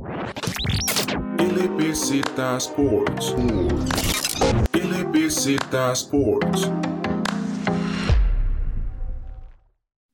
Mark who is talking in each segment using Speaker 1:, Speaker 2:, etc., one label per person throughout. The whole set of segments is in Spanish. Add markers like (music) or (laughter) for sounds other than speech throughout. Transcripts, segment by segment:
Speaker 1: LBZ Sports. LBZ Sports.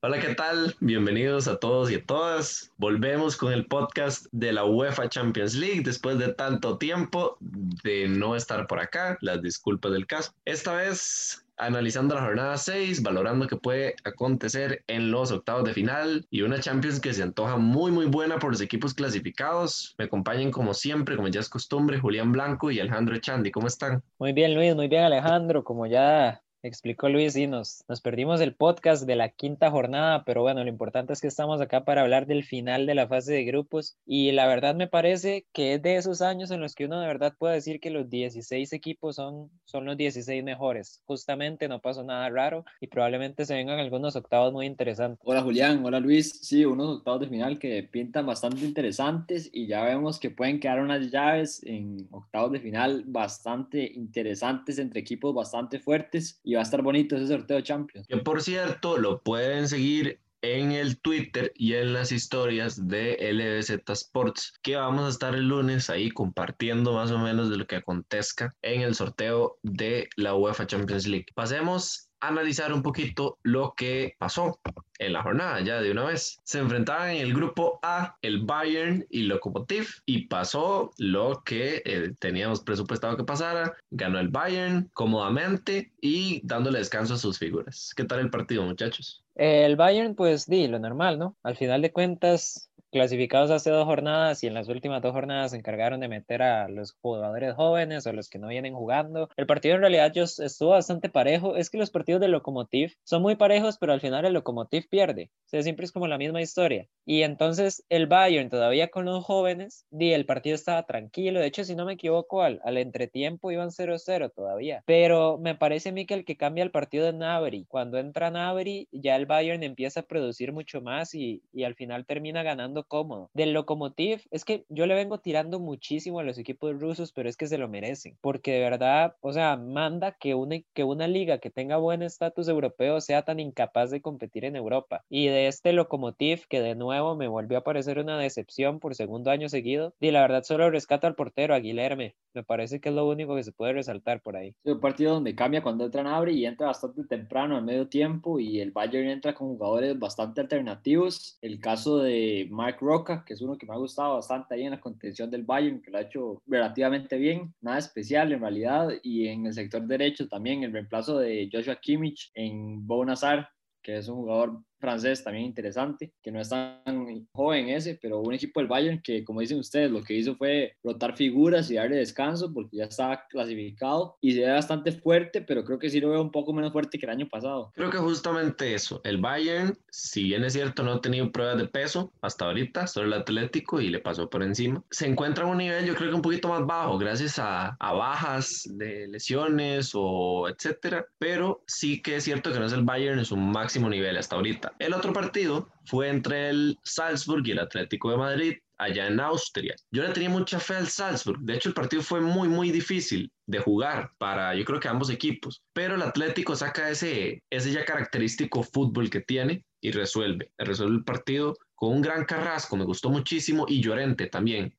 Speaker 2: Hola, ¿qué tal? Bienvenidos a todos y a todas. Volvemos con el podcast de la UEFA Champions League después de tanto tiempo de no estar por acá. Las disculpas del caso. Esta vez analizando la jornada 6, valorando qué puede acontecer en los octavos de final y una Champions que se antoja muy muy buena por los equipos clasificados. Me acompañan como siempre, como ya es costumbre, Julián Blanco y Alejandro Echandi. ¿Cómo están?
Speaker 3: Muy bien Luis, muy bien Alejandro, como ya explicó Luis, y nos, nos perdimos el podcast de la quinta jornada, pero bueno, lo importante es que estamos acá para hablar del final de la fase de grupos y la verdad me parece que es de esos años en los que uno de verdad puede decir que los 16 equipos son, son los 16 mejores. Justamente no pasó nada raro y probablemente se vengan algunos octavos muy interesantes.
Speaker 4: Hola Julián, hola Luis, sí, unos octavos de final que pintan bastante interesantes y ya vemos que pueden quedar unas llaves en octavos de final bastante interesantes entre equipos bastante fuertes y va a estar bonito ese sorteo de Champions.
Speaker 2: Que por cierto, lo pueden seguir en el Twitter y en las historias de LBZ Sports, que vamos a estar el lunes ahí compartiendo más o menos de lo que acontezca en el sorteo de la UEFA Champions League. Pasemos analizar un poquito lo que pasó en la jornada ya de una vez. Se enfrentaban en el grupo A el Bayern y Lokomotiv y pasó lo que eh, teníamos presupuestado que pasara. Ganó el Bayern cómodamente y dándole descanso a sus figuras. ¿Qué tal el partido, muchachos?
Speaker 3: El Bayern, pues di lo normal, ¿no? Al final de cuentas, clasificados hace dos jornadas y en las últimas dos jornadas se encargaron de meter a los jugadores jóvenes o los que no vienen jugando. El partido en realidad yo, estuvo bastante parejo. Es que los partidos de Lokomotiv son muy parejos, pero al final el Lokomotiv pierde. O sea, siempre es como la misma historia. Y entonces el Bayern todavía con los jóvenes, di, el partido estaba tranquilo. De hecho, si no me equivoco, al, al entretiempo iban 0-0 todavía. Pero me parece a mí que el que cambia el partido es Nabri. Cuando entra Nabri, ya el Bayern empieza a producir mucho más y, y al final termina ganando cómodo. Del Lokomotiv, es que yo le vengo tirando muchísimo a los equipos rusos, pero es que se lo merecen, porque de verdad, o sea, manda que una, que una liga que tenga buen estatus europeo sea tan incapaz de competir en Europa. Y de este Lokomotiv, que de nuevo me volvió a parecer una decepción por segundo año seguido, y la verdad solo rescato al portero, a Guilherme. Me parece que es lo único que se puede resaltar por ahí.
Speaker 4: Es un partido donde cambia cuando entra abre y entra bastante temprano, al medio tiempo, y el Bayern entra con jugadores bastante alternativos. El caso de Mark Roca, que es uno que me ha gustado bastante ahí en la contención del Bayern, que lo ha hecho relativamente bien, nada especial en realidad, y en el sector derecho también el reemplazo de Joshua Kimmich en Bonazar, que es un jugador francés también interesante, que no es tan joven ese, pero un equipo del Bayern que, como dicen ustedes, lo que hizo fue rotar figuras y darle descanso porque ya estaba clasificado y se ve bastante fuerte, pero creo que sí lo veo un poco menos fuerte que el año pasado.
Speaker 2: Creo que justamente eso, el Bayern, si bien es cierto, no ha tenido pruebas de peso hasta ahorita, solo el Atlético y le pasó por encima, se encuentra en un nivel yo creo que un poquito más bajo gracias a, a bajas de lesiones o etcétera, pero sí que es cierto que no es el Bayern en su máximo nivel hasta ahorita. El otro partido fue entre el Salzburg y el Atlético de Madrid, allá en Austria. Yo le tenía mucha fe al Salzburg. De hecho, el partido fue muy, muy difícil de jugar para, yo creo que ambos equipos. Pero el Atlético saca ese, ese ya característico fútbol que tiene y resuelve. Resuelve el partido con un gran carrasco, me gustó muchísimo, y Llorente también.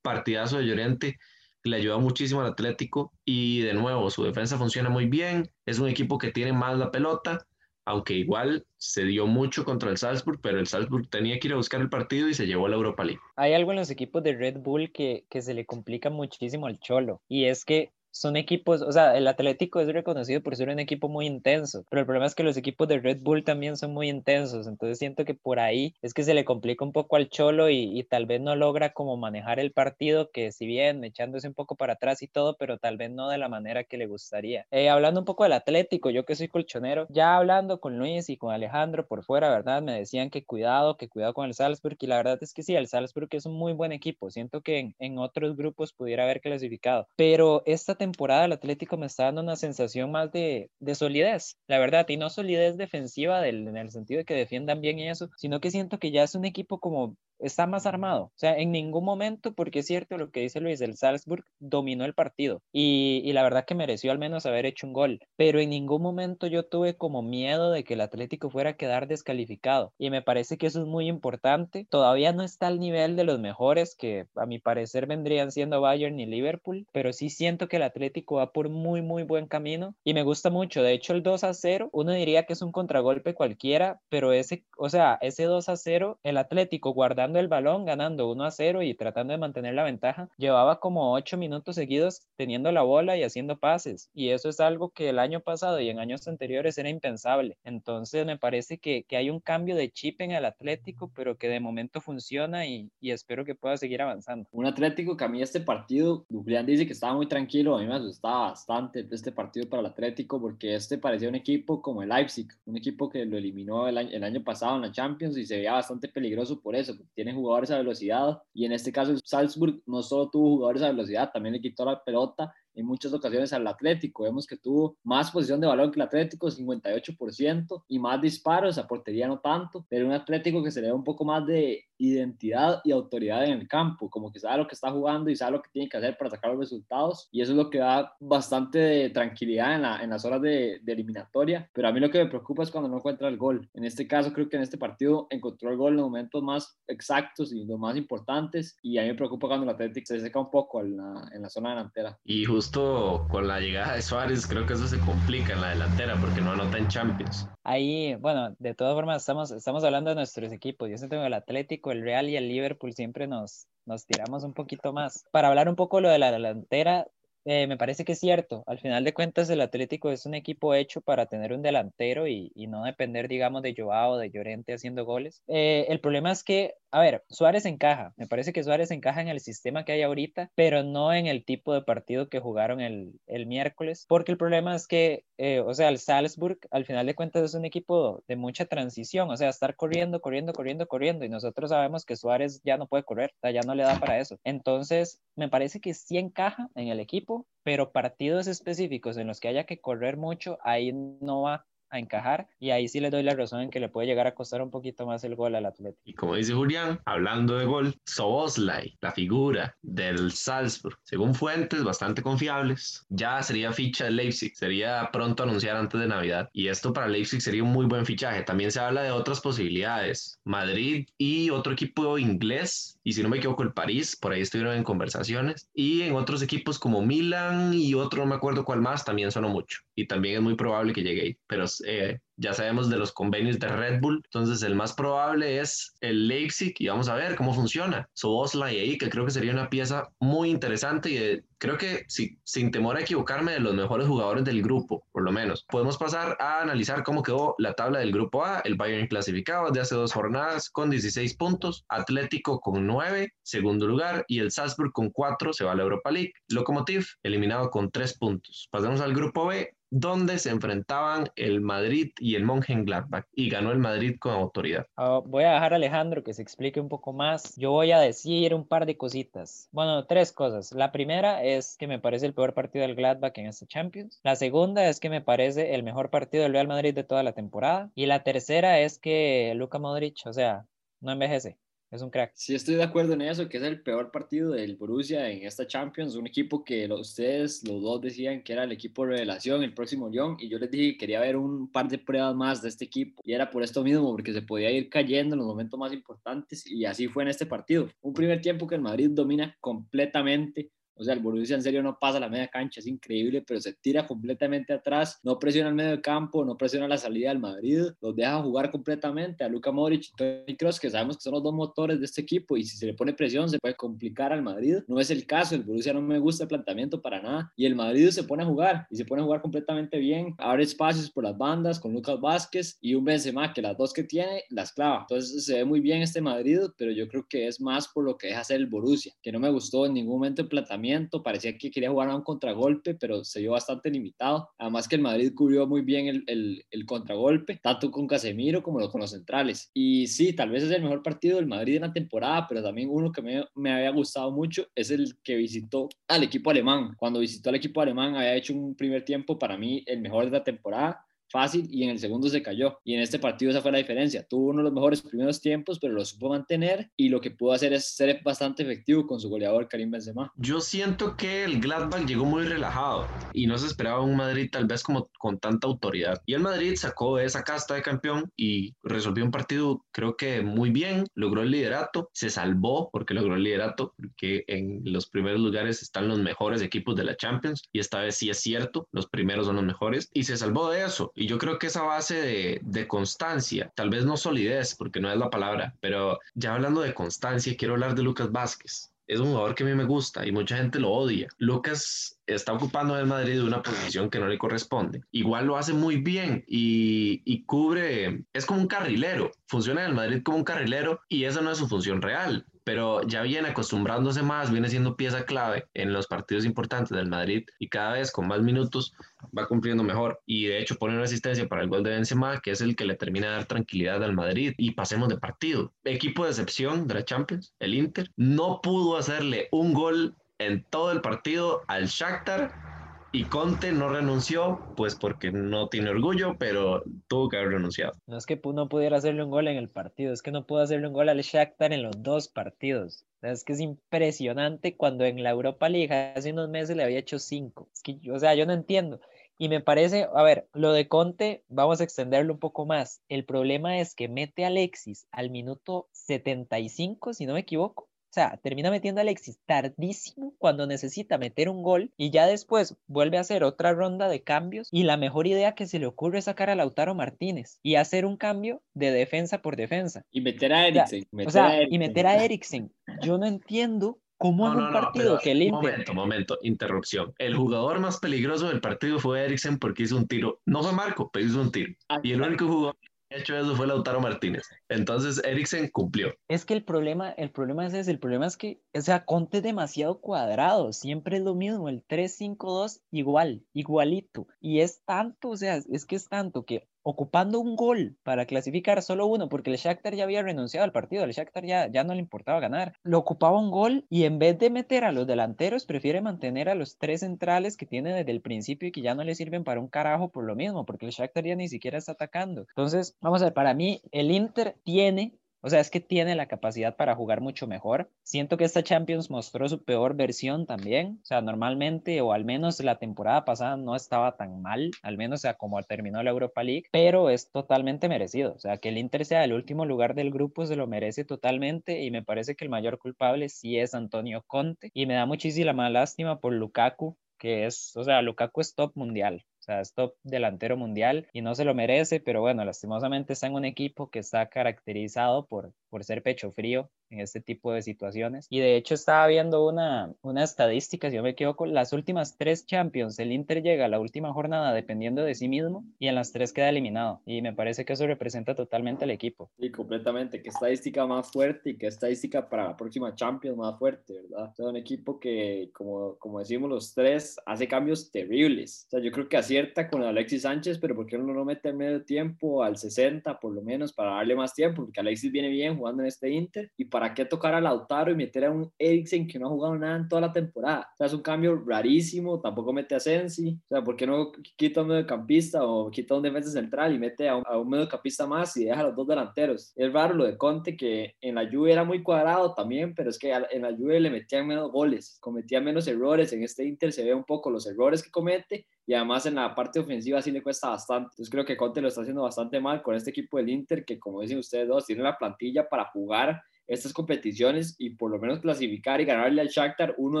Speaker 2: Partidazo de Llorente le ayuda muchísimo al Atlético y de nuevo su defensa funciona muy bien, es un equipo que tiene más la pelota, aunque igual se dio mucho contra el Salzburg, pero el Salzburg tenía que ir a buscar el partido y se llevó a la Europa League.
Speaker 3: Hay algo en los equipos de Red Bull que, que se le complica muchísimo al Cholo, y es que son equipos, o sea, el Atlético es reconocido por ser un equipo muy intenso, pero el problema es que los equipos de Red Bull también son muy intensos, entonces siento que por ahí es que se le complica un poco al Cholo y, tal vez no logra como manejar el partido, que si bien echándose un poco para atrás y todo, pero tal vez no de la manera que le gustaría. Eh, hablando un poco del Atlético, yo que soy colchonero, ya hablando con Luis y con Alejandro por fuera, ¿verdad? Me decían que cuidado, que cuidado con el Salzburg y la verdad es que sí, el Salzburg es un muy buen equipo, siento que en, en otros grupos pudiera haber clasificado, pero esta temporada el Atlético me está dando una sensación más de, de solidez, la verdad, y no solidez defensiva del, en el sentido de que defiendan bien y eso, sino que siento que ya es un equipo como está más armado. O sea, en ningún momento, porque es cierto lo que dice Luis, el Salzburg dominó el partido y, y, la verdad que mereció al menos haber hecho un gol, pero en ningún momento yo tuve como miedo de que el Atlético fuera a quedar descalificado y me parece que eso es muy importante. Todavía no está al nivel de los mejores que a mi parecer vendrían siendo Bayern y Liverpool, pero sí siento que el Atlético va por muy, muy buen camino y me gusta mucho. De hecho, el 2 a 0, uno diría que es un contragolpe cualquiera, pero ese, o sea, ese 2 a 0, el Atlético guardando el balón, ganando 1 a 0 y tratando de mantener la ventaja, llevaba como 8 minutos seguidos teniendo la bola y haciendo pases. Y eso es algo que el año pasado y en años anteriores era impensable. Entonces me parece que, que hay un cambio de chip en el Atlético, pero que de momento funciona y, y espero que pueda seguir avanzando.
Speaker 4: Un Atlético que a mí este partido, Julián dice que estaba muy tranquilo, a mí me asustaba bastante este partido para el Atlético porque este parecía un equipo como el Leipzig, un equipo que lo eliminó el año, el año pasado en la Champions y se veía bastante peligroso por eso, porque tiene jugadores a velocidad y en este caso Salzburg no solo tuvo jugadores a velocidad, también le quitó la pelota en muchas ocasiones al Atlético. Vemos que tuvo más posición de balón que el Atlético, 58%, y más disparos, a portería no tanto, pero un Atlético que se le da un poco más de identidad y autoridad en el campo, como que sabe lo que está jugando y sabe lo que tiene que hacer para sacar los resultados, y eso es lo que da bastante tranquilidad en, la, en las horas de, de, eliminatoria, pero a mí lo que me preocupa es cuando no encuentra el gol. En este caso creo que en este partido encontró el gol en los momentos más exactos y los más importantes, y a mí me preocupa cuando el Atlético se seca un poco en la, en la zona delantera.
Speaker 2: Y justo con la llegada de Suárez, creo que eso se complica en la delantera porque no anota en Champions.
Speaker 3: Ahí, bueno, de todas formas, estamos, estamos hablando de nuestros equipos. Yo siento que el Atlético, el Real y el Liverpool siempre nos, nos tiramos un poquito más. Para hablar un poco lo de la delantera, eh, me parece que es cierto. Al final de cuentas, el Atlético es un equipo hecho para tener un delantero y, no depender, digamos, de Joao o de Llorente haciendo goles. Eh, el problema es que, a ver, Suárez encaja. Me parece que Suárez encaja en el sistema que hay ahorita, pero no en el tipo de partido que jugaron el, el miércoles, porque el problema es que, eh, o sea, el Salzburg, al final de cuentas, es un equipo de mucha transición, o sea, estar corriendo, corriendo, corriendo, corriendo, y nosotros sabemos que Suárez ya no puede correr, ya no le da para eso. Entonces, me parece que sí encaja en el equipo, pero partidos específicos en los que haya que correr mucho, ahí no va a encajar y ahí sí le doy la razón en que le puede llegar a costar un poquito más el gol al Atlético.
Speaker 2: Y como dice Julián, hablando de gol, Soboslai, la figura del Salzburg, según fuentes bastante confiables, ya sería ficha de Leipzig, sería pronto anunciar antes de Navidad y esto para Leipzig sería un muy buen fichaje. También se habla de otras posibilidades, Madrid y otro equipo inglés y si no me equivoco el París, por ahí estuvieron en conversaciones y en otros equipos como Milan y otro no me acuerdo cuál más también sonó mucho y también es muy probable que llegue ahí, pero eh, ya sabemos de los convenios de Red Bull, entonces el más probable es el Leipzig y vamos a ver cómo funciona. Soboslai ahí, que creo que sería una pieza muy interesante y de, creo que sí, sin temor a equivocarme, de los mejores jugadores del grupo, por lo menos. Podemos pasar a analizar cómo quedó la tabla del grupo A, el Bayern clasificado de hace dos jornadas con 16 puntos, Atlético con 9, segundo lugar, y el Salzburg con 4 se va a la Europa League. Lokomotiv eliminado con 3 puntos. Pasemos al grupo B, donde se enfrentaban el Madrid y el Mönchengladbach y ganó el Madrid con autoridad.
Speaker 3: Uh, voy a dejar a Alejandro que se explique un poco más. Yo voy a decir un par de cositas. Bueno, tres cosas. La primera es que me parece el peor partido del Gladbach en este Champions. La segunda es que me parece el mejor partido del Real Madrid de toda la temporada. Y la tercera es que Luka Modric, o sea, no envejece. Es un crack.
Speaker 4: Sí, estoy de acuerdo en eso, que es el peor partido del Borussia en esta Champions. Un equipo que ustedes, los dos, decían que era el equipo de revelación, el próximo Lyon. Y yo les dije que quería ver un par de pruebas más de este equipo. Y era por esto mismo, porque se podía ir cayendo en los momentos más importantes. Y así fue en este partido. Un primer tiempo que el Madrid domina completamente o sea, el Borussia en serio no pasa la media cancha, es increíble, pero se tira completamente atrás, no presiona el medio campo, no presiona la salida del Madrid, los deja jugar completamente a Luka Modric y Toni Kroos, que sabemos que son los dos motores de este equipo y si se le pone presión se puede complicar al Madrid. No es el caso, el Borussia no me gusta el planteamiento para nada y el Madrid se pone a jugar y se pone a jugar completamente bien, abre espacios por las bandas con Lucas Vázquez y un Benzema que las dos que tiene las clava. Entonces se ve muy bien este Madrid, pero yo creo que es más por lo que deja hacer el Borussia, que no me gustó en ningún momento el planteamiento parecía que quería jugar a un contragolpe, pero se vio bastante limitado. Además que el Madrid cubrió muy bien el, el, el contragolpe, tanto con Casemiro como con los centrales. Y sí, tal vez es el mejor partido del Madrid en la temporada, pero también uno que me, me había gustado mucho es el que visitó al equipo alemán. Cuando visitó al equipo alemán había hecho un primer tiempo para mí el mejor de la temporada fácil y en el segundo se cayó. Y en este partido esa fue la diferencia. Tuvo uno de los mejores primeros tiempos, pero lo supo mantener y lo que pudo hacer es ser bastante efectivo con su goleador Karim Benzema.
Speaker 2: Yo siento que el Gladbach llegó muy relajado y no se esperaba un Madrid tal vez como con tanta autoridad. Y el Madrid sacó esa casta de campeón y resolvió un partido creo que muy bien, logró el liderato, se salvó porque logró el liderato, porque en los primeros lugares están los mejores equipos de la Champions y esta vez sí es cierto, los primeros son los mejores y se salvó de eso. Y yo creo que esa base de, de constancia, tal vez no solidez, porque no es la palabra, pero ya hablando de constancia, quiero hablar de Lucas Vázquez es un jugador que a mí me gusta y mucha gente lo odia. Lucas está ocupando en Madrid una posición que no le corresponde. Igual lo hace muy bien y, y, cubre, es como un carrilero, funciona en el Madrid como un carrilero y esa no es su función real pero ya viene acostumbrándose más, viene siendo pieza clave en los partidos importantes del Madrid y cada vez con más minutos va cumpliendo mejor y de hecho pone una asistencia para el gol de Benzema que es el que le termina de dar tranquilidad al Madrid y pasemos de partido. Equipo de excepción de la Champions, el Inter, no pudo hacerle un gol en todo el partido al Shakhtar y Conte no renunció, pues porque no tiene orgullo, pero tuvo que haber renunciado.
Speaker 3: No es que no pudiera hacerle un gol en el partido, es que no pudo hacerle un gol al Shakhtar en los dos partidos. Es que es impresionante cuando en la Europa League hace unos meses le había hecho cinco. O sea, yo no entiendo. Y me parece, a ver, lo de Conte, vamos a extenderlo un poco más. El problema es que mete a Alexis al minuto 75, si no me equivoco, o sea, termina metiendo a Alexis tardísimo cuando necesita meter un gol y ya después vuelve a hacer otra ronda de cambios y la mejor idea que se le ocurre es sacar a Lautaro Martínez y hacer un cambio de defensa por defensa.
Speaker 4: Y meter a Eriksen.
Speaker 3: O sea, y meter a Eriksen. Yo no entiendo ¿Cómo en un partido que el Inter...
Speaker 2: Momento, momento, interrupción. El jugador más peligroso del partido fue Eriksen porque hizo un tiro. No fue Marco, pero hizo un tiro. Ah, y el único jugador hecho eso fue Lautaro Martínez. Entonces Eriksen cumplió.
Speaker 3: Es que el problema, el problema es ese, el problema es que, o sea, Conte es demasiado cuadrado, siempre es lo mismo, el 3-5-2 igual, igualito. Y es tanto, o sea, es que es tanto que ocupando un gol para clasificar solo uno, porque el Shakhtar ya había renunciado al partido, el Shakhtar ya, ya no le importaba ganar. Lo ocupaba un gol y en vez de meter a los delanteros, prefiere mantener a los tres centrales que tiene desde el principio y que ya no le sirven para un carajo por lo mismo, porque el Shakhtar ya ni siquiera está atacando. Entonces, vamos a ver, para mí el Inter tiene o sea, es que tiene la capacidad para jugar mucho mejor. Siento que esta Champions mostró su peor versión también. O sea, normalmente, o al menos la temporada pasada no estaba tan mal, al menos sea, como terminó la Europa League, pero es totalmente merecido. O sea, que el Inter sea el último lugar del grupo se lo merece totalmente y me parece que el mayor culpable sí es Antonio Conte y me da muchísima lástima por Lukaku, que es, o sea, Lukaku es top mundial. O sea, es top delantero mundial y no se lo merece, pero bueno, lastimosamente está en un equipo que está caracterizado por, por ser pecho frío en este tipo de situaciones. Y de hecho estaba viendo una, una estadística, si yo me equivoco, las últimas tres Champions, el Inter llega a la última jornada dependiendo de sí mismo y en las tres queda eliminado. Y me parece que eso representa totalmente al equipo.
Speaker 4: Sí, completamente. Qué estadística más fuerte y qué estadística para la próxima Champions más fuerte, ¿verdad? Es un equipo que, como, como decimos los tres, hace cambios terribles. O sea, yo creo que acierta con Alexis Sánchez, pero ¿por qué no mete en medio tiempo al 60 por lo menos para darle más tiempo? Porque Alexis viene bien jugando en este Inter y para ¿para qué tocar a Lautaro y meter a un Eriksen que no ha jugado nada en toda la temporada? O sea, es un cambio rarísimo, tampoco mete a Sensi, o sea, ¿por qué no quita un mediocampista o quita un defensa central y mete a un, a un mediocampista más y deja a los dos delanteros? Es raro lo de Conte, que en la Juve era muy cuadrado también, pero es que en la Juve le metían menos goles, cometía menos errores, en este Inter se ve un poco los errores que comete y además en la parte ofensiva sí le cuesta bastante. Entonces creo que Conte lo está haciendo bastante mal con este equipo del Inter, que como dicen ustedes dos, tiene la plantilla para jugar estas competiciones y por lo menos clasificar y ganarle al Shakhtar uno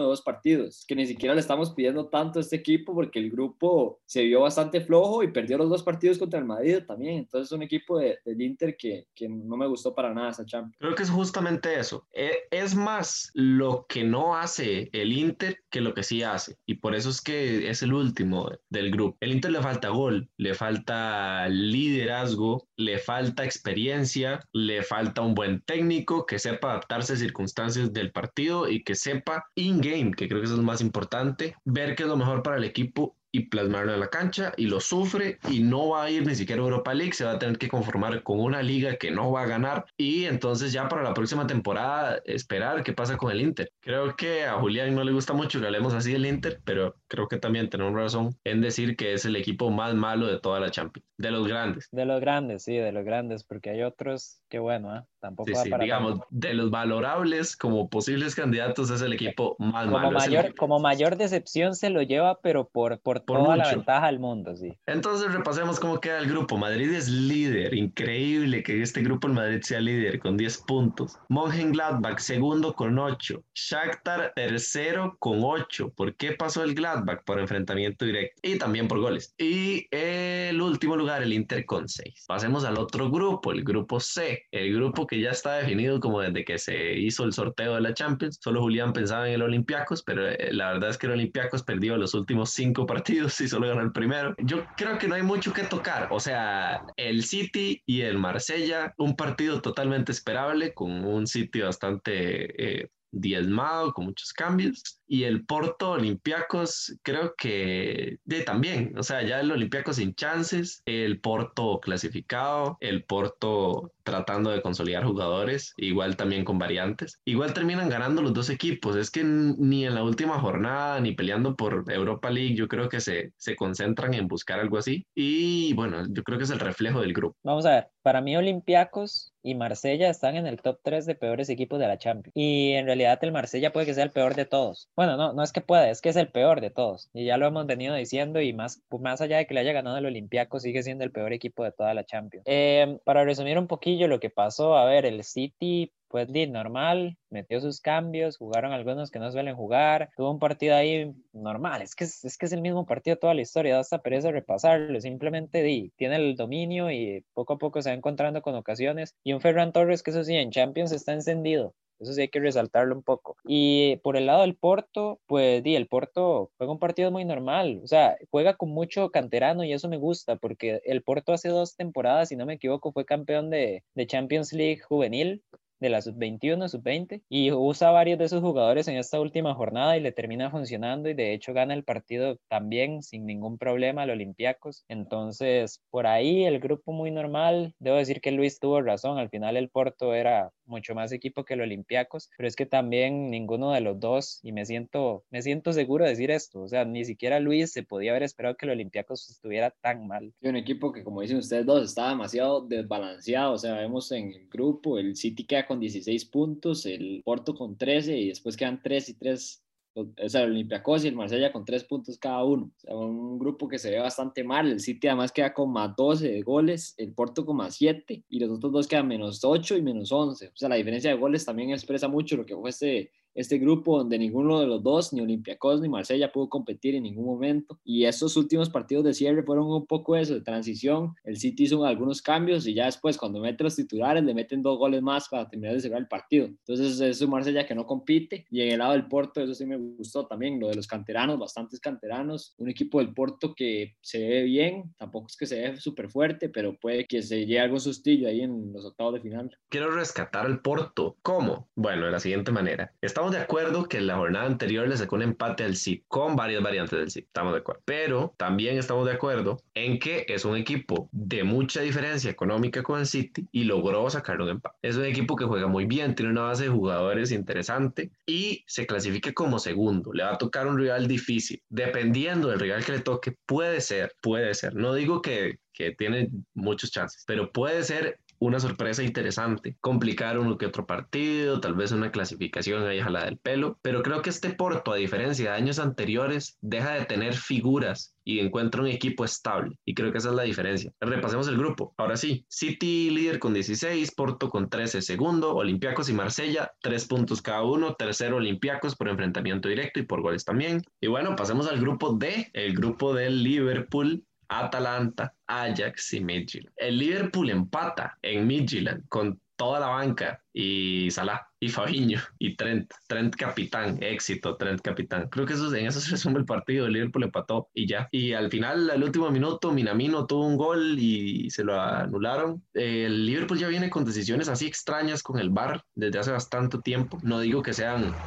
Speaker 4: de dos partidos, que ni siquiera le estamos pidiendo tanto a este equipo porque el grupo se vio bastante flojo y perdió los dos partidos contra el Madrid también, entonces es un equipo de, del Inter que, que, no me gustó para nada esa Champions.
Speaker 2: Creo que es justamente eso, e, es más lo que no hace el Inter que lo que sí hace y por eso es que es el último del grupo. El Inter le falta gol, le falta liderazgo, le falta experiencia, le falta un buen técnico que sepa adaptarse a circunstancias del partido y que sepa in-game, que creo que eso es lo más importante, ver qué es lo mejor para el equipo y plasmarlo en la cancha y lo sufre y no va a ir ni siquiera a Europa League, se va a tener que conformar con una liga que no va a ganar y entonces ya para la próxima temporada esperar qué pasa con el Inter. Creo que a Julián no le gusta mucho que hablemos así del Inter, pero creo que también tenemos razón en decir que es el equipo más malo de toda la Champions, de los grandes.
Speaker 3: De los grandes, sí, de los grandes, porque hay otros que bueno, ¿eh? tampoco
Speaker 2: sí, sí, digamos, de los valorables como posibles candidatos es el equipo más
Speaker 3: como
Speaker 2: malo.
Speaker 3: Mayor, como mayor decepción se lo lleva, pero por, por,
Speaker 2: Por
Speaker 3: toda la
Speaker 2: mucho.
Speaker 3: ventaja del mundo, sí.
Speaker 2: Entonces repasemos cómo queda el grupo. Madrid es líder, increíble que este grupo en Madrid sea líder con 10 puntos. Mönchengladbach segundo con 8. Shakhtar tercero con 8. ¿Por qué pasó el Gladbach? Por enfrentamiento directo y también por goles. Y el último lugar, el Inter con 6. Pasemos al otro grupo, el grupo C, el grupo que ya está definido como desde que se hizo el sorteo de la Champions. Solo Julián pensaba en el Olympiacos, pero eh, la verdad es que el Olympiacos perdió los últimos cinco partidos y solo ganó el primero. Yo creo que no hay mucho que tocar. O sea, el City y el Marsella, un partido totalmente esperable, con un City bastante eh, diezmado, con muchos cambios. Y el Porto Olympiacos, creo que de, también, o sea, ya el Olympiacos sin chances, el Porto clasificado, el Porto tratando de consolidar jugadores, igual también con variantes. Igual terminan ganando los dos equipos, es que ni en la última jornada, ni peleando por Europa League, yo creo que se, se concentran en buscar algo así. Y bueno, yo creo que es el reflejo del grupo.
Speaker 3: Vamos a ver, para mí Olympiacos y Marsella están en el top 3 de peores equipos de la Champions. Y en realidad el Marsella puede que sea el peor de todos. Bueno, no, no es que pueda, es que es el peor de todos. Y ya lo hemos venido diciendo y más, más allá de que le haya ganado el Olympiacos, sigue siendo el peor equipo de toda la Champions. Eh, para resumir un poquillo lo que pasó, a ver, el City pues normal, metió sus cambios, jugaron algunos que no suelen jugar, tuvo un partido ahí normal, es que es, es que es el mismo partido toda la historia, da hasta pereza repasarlo, simplemente di, tiene el dominio y poco a poco se va encontrando con ocasiones, y un Ferran Torres que eso sí, en Champions está encendido, eso sí hay que resaltarlo un poco. Y por el lado del Porto, pues di, el Porto juega un partido muy normal, o sea, juega con mucho canterano y eso me gusta porque el Porto hace dos temporadas, si no me equivoco, fue campeón de, de Champions League juvenil de la sub-21, sub-20, y usa varios de esos jugadores en esta última jornada y le termina funcionando y de hecho gana el partido también sin ningún problema al Olympiacos. Entonces, por ahí el grupo muy normal, debo decir que Luis tuvo razón, al final el Porto era mucho más equipo que el Olympiacos, pero es que también ninguno de los dos, y me siento, me siento seguro de decir esto, o sea, ni siquiera Luis se podía haber esperado que el Olympiacos estuviera tan mal.
Speaker 4: Y un equipo que, como dicen ustedes dos, está demasiado desbalanceado, o sea, vemos en el grupo, el City queda con 16 puntos, el Porto con 13 y después quedan 3 y 3 o sea, el Olympiacos y el Marsella con 3 puntos cada uno. O sea, un grupo que se ve bastante mal. El City además queda con más 12 de goles, el Porto con más 7 y los otros dos quedan menos 8 y menos 11. O sea, la diferencia de goles también expresa mucho lo que fue este, este grupo donde ninguno de los dos, ni Olympiacos ni Marsella, pudo competir en ningún momento. Y esos últimos partidos de cierre fueron un poco eso, de transición. El City hizo algunos cambios y ya después, cuando mete los titulares, le meten dos goles más para terminar de cerrar el partido. Entonces, es un Marsella que no compite. Y en el lado del Porto, eso sí me gustó también, lo de los canteranos, bastantes canteranos. Un equipo del Porto que se ve bien, tampoco es que se ve súper fuerte, pero puede que se lleve algún sustillo ahí en los octavos de final.
Speaker 2: Quiero rescatar al Porto. ¿Cómo? Bueno, de la siguiente manera. Está estamos de acuerdo que la jornada anterior le sacó un empate al City con varias variantes del City, estamos de acuerdo. Pero también estamos de acuerdo en que es un equipo de mucha diferencia económica con el City y logró sacar un empate. Es un equipo que juega muy bien, tiene una base de jugadores interesante y se clasifica como segundo. Le va a tocar un rival difícil. Dependiendo del rival que le toque, puede ser, puede ser. No digo que, que tiene muchos chances, pero puede ser una sorpresa interesante, complicar uno que otro partido, tal vez una clasificación ahí a la del pelo, pero creo que este Porto, a diferencia de años anteriores, deja de tener figuras y encuentra un equipo estable. Y creo que esa es la diferencia. Repasemos el grupo. Ahora sí, City líder con 16, Porto con 13 segundo, Olympiacos y Marsella, 3 puntos cada uno, tercero Olympiacos por enfrentamiento directo y por goles también. Y bueno, pasemos al grupo D, el grupo del Liverpool, Atalanta, Ajax y Midtjylland. El Liverpool empata en Midtjylland con toda la banca y Salah y Fabinho y Trent, Trent capitán, éxito, Trent capitán. Creo que eso, en eso se resume el partido, el Liverpool empató y ya. Y al final, al último minuto, Minamino tuvo un gol y se lo anularon. El Liverpool ya viene con decisiones así extrañas con el VAR desde hace bastante tiempo. No digo que sean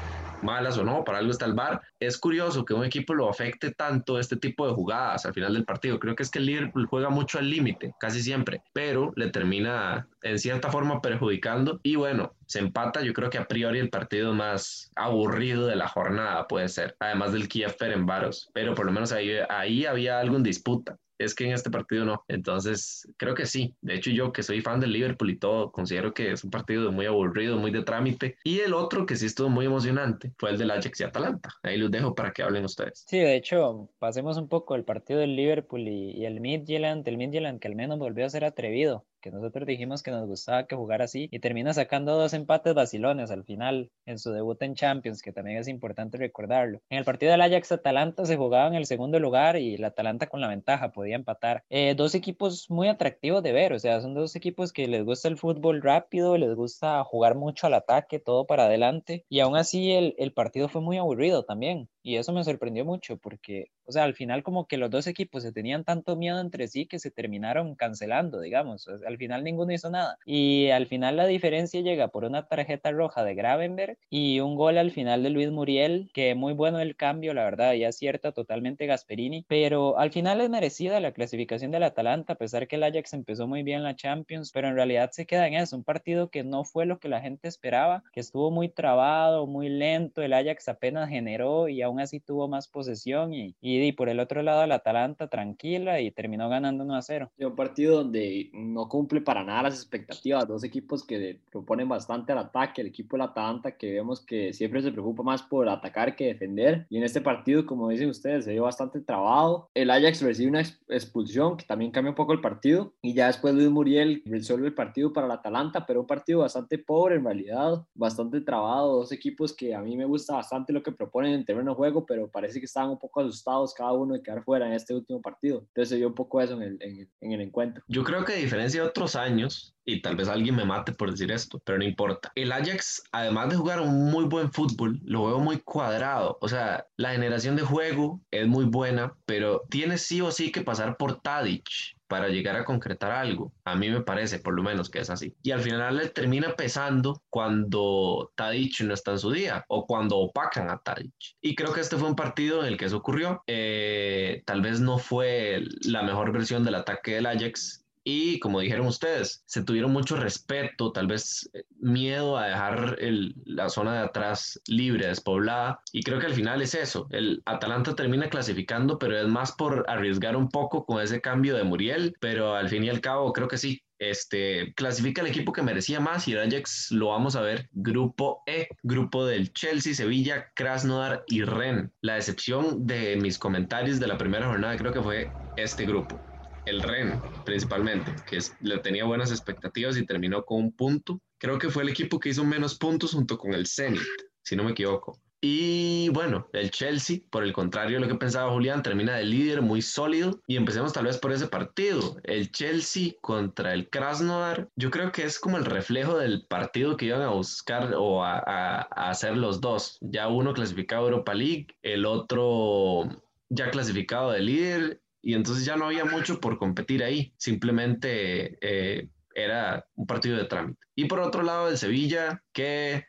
Speaker 2: malas o no, para algo está el VAR. Es curioso que un equipo lo afecte tanto este tipo de jugadas al final del partido. Creo que es que el Liverpool juega mucho al límite, casi siempre, pero le termina en cierta forma perjudicando y bueno, se empata, yo creo que a priori el partido más aburrido de la jornada puede ser, además del Kiev Ferencváros, pero por lo menos ahí, ahí había algo en disputa es que en este partido no. Entonces, creo que sí. De hecho, yo que soy fan del Liverpool y todo, considero que es un partido muy aburrido, muy de trámite. Y el otro que sí estuvo muy emocionante fue el del Ajax y Atalanta. Ahí los dejo para que hablen ustedes.
Speaker 3: Sí, de hecho, pasemos un poco el partido del Liverpool y, y el Midtjylland, el Midtjylland que al menos volvió a ser atrevido que nosotros dijimos que nos gustaba que jugara así y termina sacando dos empates vacilones al final en su debut en Champions, que también es importante recordarlo. En el partido del Ajax-Atalanta se jugaba en el segundo lugar y el Atalanta con la ventaja podía empatar. Eh, dos equipos muy atractivos de ver, o sea, son dos equipos que les gusta el fútbol rápido, les gusta jugar mucho al ataque, todo para adelante y aún así el, el partido fue muy aburrido también. Y eso me sorprendió mucho porque, o sea, al final como que los dos equipos se tenían tanto miedo entre sí que se terminaron cancelando, digamos. al final ninguno hizo nada. Y al final la diferencia llega por una tarjeta roja de Gravenberg y un gol al final de Luis Muriel, que muy bueno el cambio, la verdad, ya cierta totalmente Gasperini. Pero al final es merecida la clasificación del Atalanta, a pesar que el Ajax empezó muy bien la Champions, pero en realidad se queda en eso, un partido que no fue lo que la gente esperaba, que estuvo muy trabado, muy lento, el Ajax apenas generó y aún así tuvo más posesión y, y, por el otro lado la Atalanta tranquila y terminó ganando 1 a 0.
Speaker 4: Un partido donde no cumple para nada las expectativas, dos equipos que proponen bastante al ataque, el equipo del Atalanta que vemos que siempre se preocupa más por atacar que defender y en este partido, como dicen ustedes, se dio bastante trabado. El Ajax recibe una expulsión que también cambia un poco el partido y ya después Luis Muriel resuelve el partido para el Atalanta, pero un partido bastante pobre en realidad, bastante trabado, dos equipos que a mí me gusta bastante lo que proponen en terreno de juego, pero parece que estaban un poco asustados cada uno de quedar fuera en este último partido. Entonces se vio un poco eso en el, en, en el encuentro.
Speaker 2: Yo creo que a diferencia de otros años, y tal vez alguien me mate por decir esto, pero no importa. El Ajax, además de jugar un muy buen fútbol, lo veo muy cuadrado. O sea, la generación de juego es muy buena, pero tiene sí o sí que pasar por Tadic para llegar a concretar algo. A mí me parece, por lo menos, que es así. Y al final le termina pesando cuando Tadic no está en su día o cuando opacan a Tadic. Y creo que este fue un partido en el que eso ocurrió. Eh, tal vez no fue la mejor versión del ataque del Ajax, y como dijeron ustedes, se tuvieron mucho respeto, tal vez eh, miedo a dejar la zona de atrás libre, despoblada. Y creo que al final es eso. El Atalanta termina clasificando, pero es más por arriesgar un poco con ese cambio de Muriel. Pero al fin y al cabo, creo que sí. Este, clasifica el equipo que merecía más y el Ajax lo vamos a ver. Grupo E, grupo del Chelsea, Sevilla, Krasnodar y Ren. La decepción de mis comentarios de la primera jornada creo que fue este grupo el Ren principalmente, que le tenía buenas expectativas y terminó con un punto. Creo que fue el equipo que hizo menos puntos junto con el Zenit, si no me equivoco. Y bueno, el Chelsea, por el contrario de lo que pensaba Julián, termina de líder muy sólido. Y empecemos tal vez por ese partido. El Chelsea contra el Krasnodar. Yo creo que es como el reflejo del partido que iban a buscar o a, a hacer los dos. Ya uno clasificado a Europa League, el otro ya clasificado de líder y entonces ya no había mucho por competir ahí, simplemente eh, era un partido de trámite. Y por otro lado, el Sevilla, que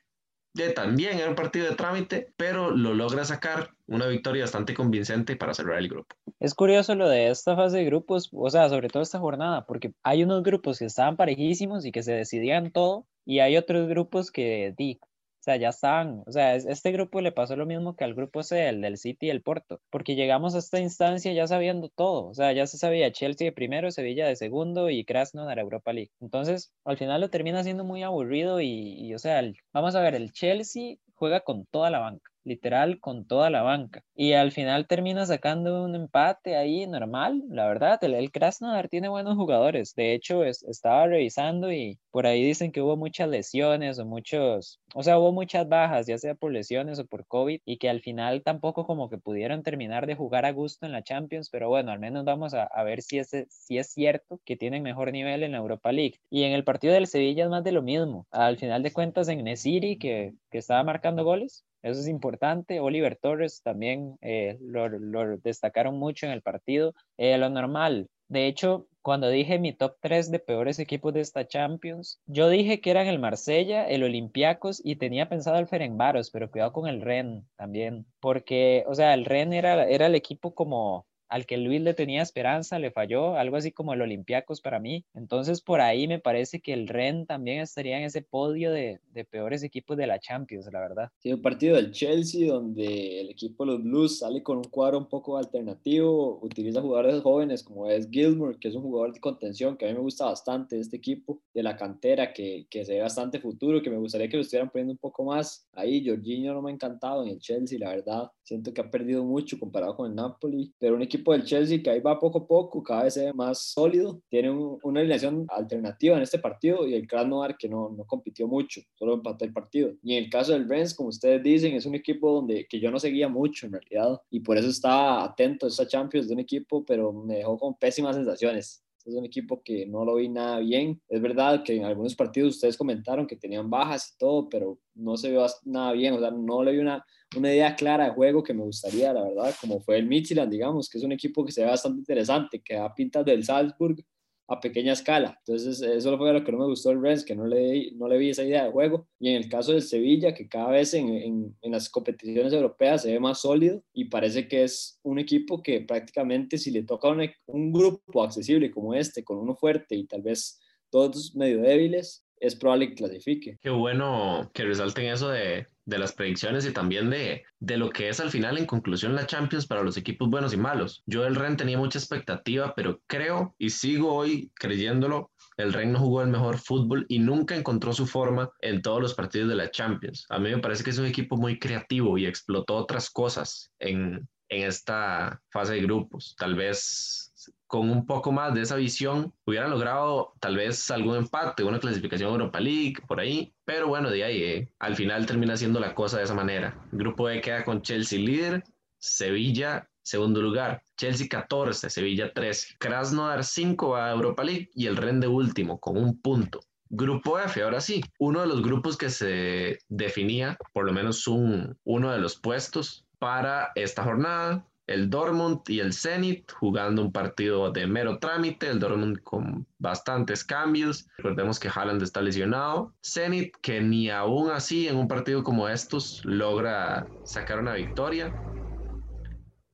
Speaker 2: también era un partido de trámite, pero lo logra sacar una victoria bastante convincente para cerrar el grupo.
Speaker 3: Es curioso lo de esta fase de grupos, o sea, sobre todo esta jornada, porque hay unos grupos que estaban parejísimos y que se decidían todo, y hay otros grupos que di, o sea, ya están. O sea, este grupo le pasó lo mismo que al grupo C, el del City y el Porto, porque llegamos a esta instancia ya sabiendo todo. O sea, ya se sabía Chelsea de primero, Sevilla de segundo y Krasnodar Europa League. Entonces, al final lo termina siendo muy aburrido y, y o sea, vamos a ver, el Chelsea juega con toda la banca literal con toda la banca. Y al final termina sacando un empate ahí normal, la verdad. El, el Krasnodar tiene buenos jugadores. De hecho, estaba revisando y por ahí dicen que hubo muchas lesiones o muchos, o sea, hubo muchas bajas, ya sea por lesiones o por COVID, y que al final tampoco como que pudieron terminar de jugar a gusto en la Champions, pero bueno, al menos vamos a, ver si es, si es cierto que tienen mejor nivel en la Europa League. Y en el partido del Sevilla es más de lo mismo. Al final de cuentas, en Nesiri, que, que estaba marcando goles, eso es importante. Oliver Torres también eh, lo, destacaron mucho en el partido. Eh, lo normal, De hecho, cuando dije mi top 3 de peores equipos de esta Champions, yo dije que eran el Marsella, el Olympiacos y tenía pensado el Ferencváros, pero cuidado con el Ren también, porque, o sea, el Ren era, era el equipo como al que Luis le tenía esperanza, le falló, algo así como el Olympiacos para mí. Entonces, por ahí me parece que el Ren también estaría en ese podio de, de peores equipos de la Champions, la verdad.
Speaker 4: Sí, un partido del Chelsea donde el equipo de los Blues sale con un cuadro un poco alternativo, utiliza jugadores jóvenes como es Gilmour, que es un jugador de contención que a mí me gusta bastante de este equipo, de la cantera, que, que se ve bastante futuro, que me gustaría que lo estuvieran poniendo un poco más ahí. Jorginho no me ha encantado en el Chelsea, la verdad. Siento que ha perdido mucho comparado con el Napoli, pero un equipo del Chelsea que ahí va poco a poco, cada vez se ve más sólido, tiene una alineación alternativa en este partido y el Krasnodar que no, no compitió mucho, solo empató el partido. Y en el caso del Rennes, como ustedes dicen, es un equipo donde que yo no seguía mucho en realidad y por eso estaba atento a esta Champions de un equipo, pero me dejó con pésimas sensaciones es un equipo que no lo vi nada bien. Es verdad que en algunos partidos ustedes comentaron que tenían bajas y todo, pero no se vio nada bien. O sea, no le vi una, una idea clara de juego que me gustaría, la verdad, como fue el Midtjylland, digamos, que es un equipo que se ve bastante interesante, que da pintas del Salzburg a pequeña escala. Entonces, eso fue lo que no me gustó el Rennes, que no le, no le vi esa idea de juego. Y en el caso del Sevilla, que cada vez en, en, en, las competiciones europeas se ve más sólido y parece que es un equipo que prácticamente si le toca un, un grupo accesible como este, con uno fuerte y tal vez todos medio débiles, es probable que clasifique.
Speaker 2: Qué bueno que resalten eso de, de las predicciones y también de, de lo que es al final en conclusión la Champions para los equipos buenos y malos. Yo del Ren tenía mucha expectativa, pero creo y sigo hoy creyéndolo, el Ren no jugó el mejor fútbol y nunca encontró su forma en todos los partidos de la Champions. A mí me parece que es un equipo muy creativo y explotó otras cosas en, en esta fase de grupos. Tal vez con un poco más de esa visión, hubieran logrado tal vez algún empate, una clasificación Europa League, por ahí. Pero bueno, de ahí, eh, al final termina siendo la cosa de esa manera. Grupo E queda con Chelsea líder, Sevilla segundo lugar, Chelsea 14, Sevilla 13, Krasnodar 5 va a Europa League y el Ren de último con un punto. Grupo F, ahora sí, uno de los grupos que se definía, por lo menos un, uno de los puestos para esta jornada, el Dortmund y el Zenit jugando un partido de mero trámite, el Dortmund con bastantes cambios. Recordemos que Haaland está lesionado. Zenit que ni aún así en un partido como estos logra sacar una victoria.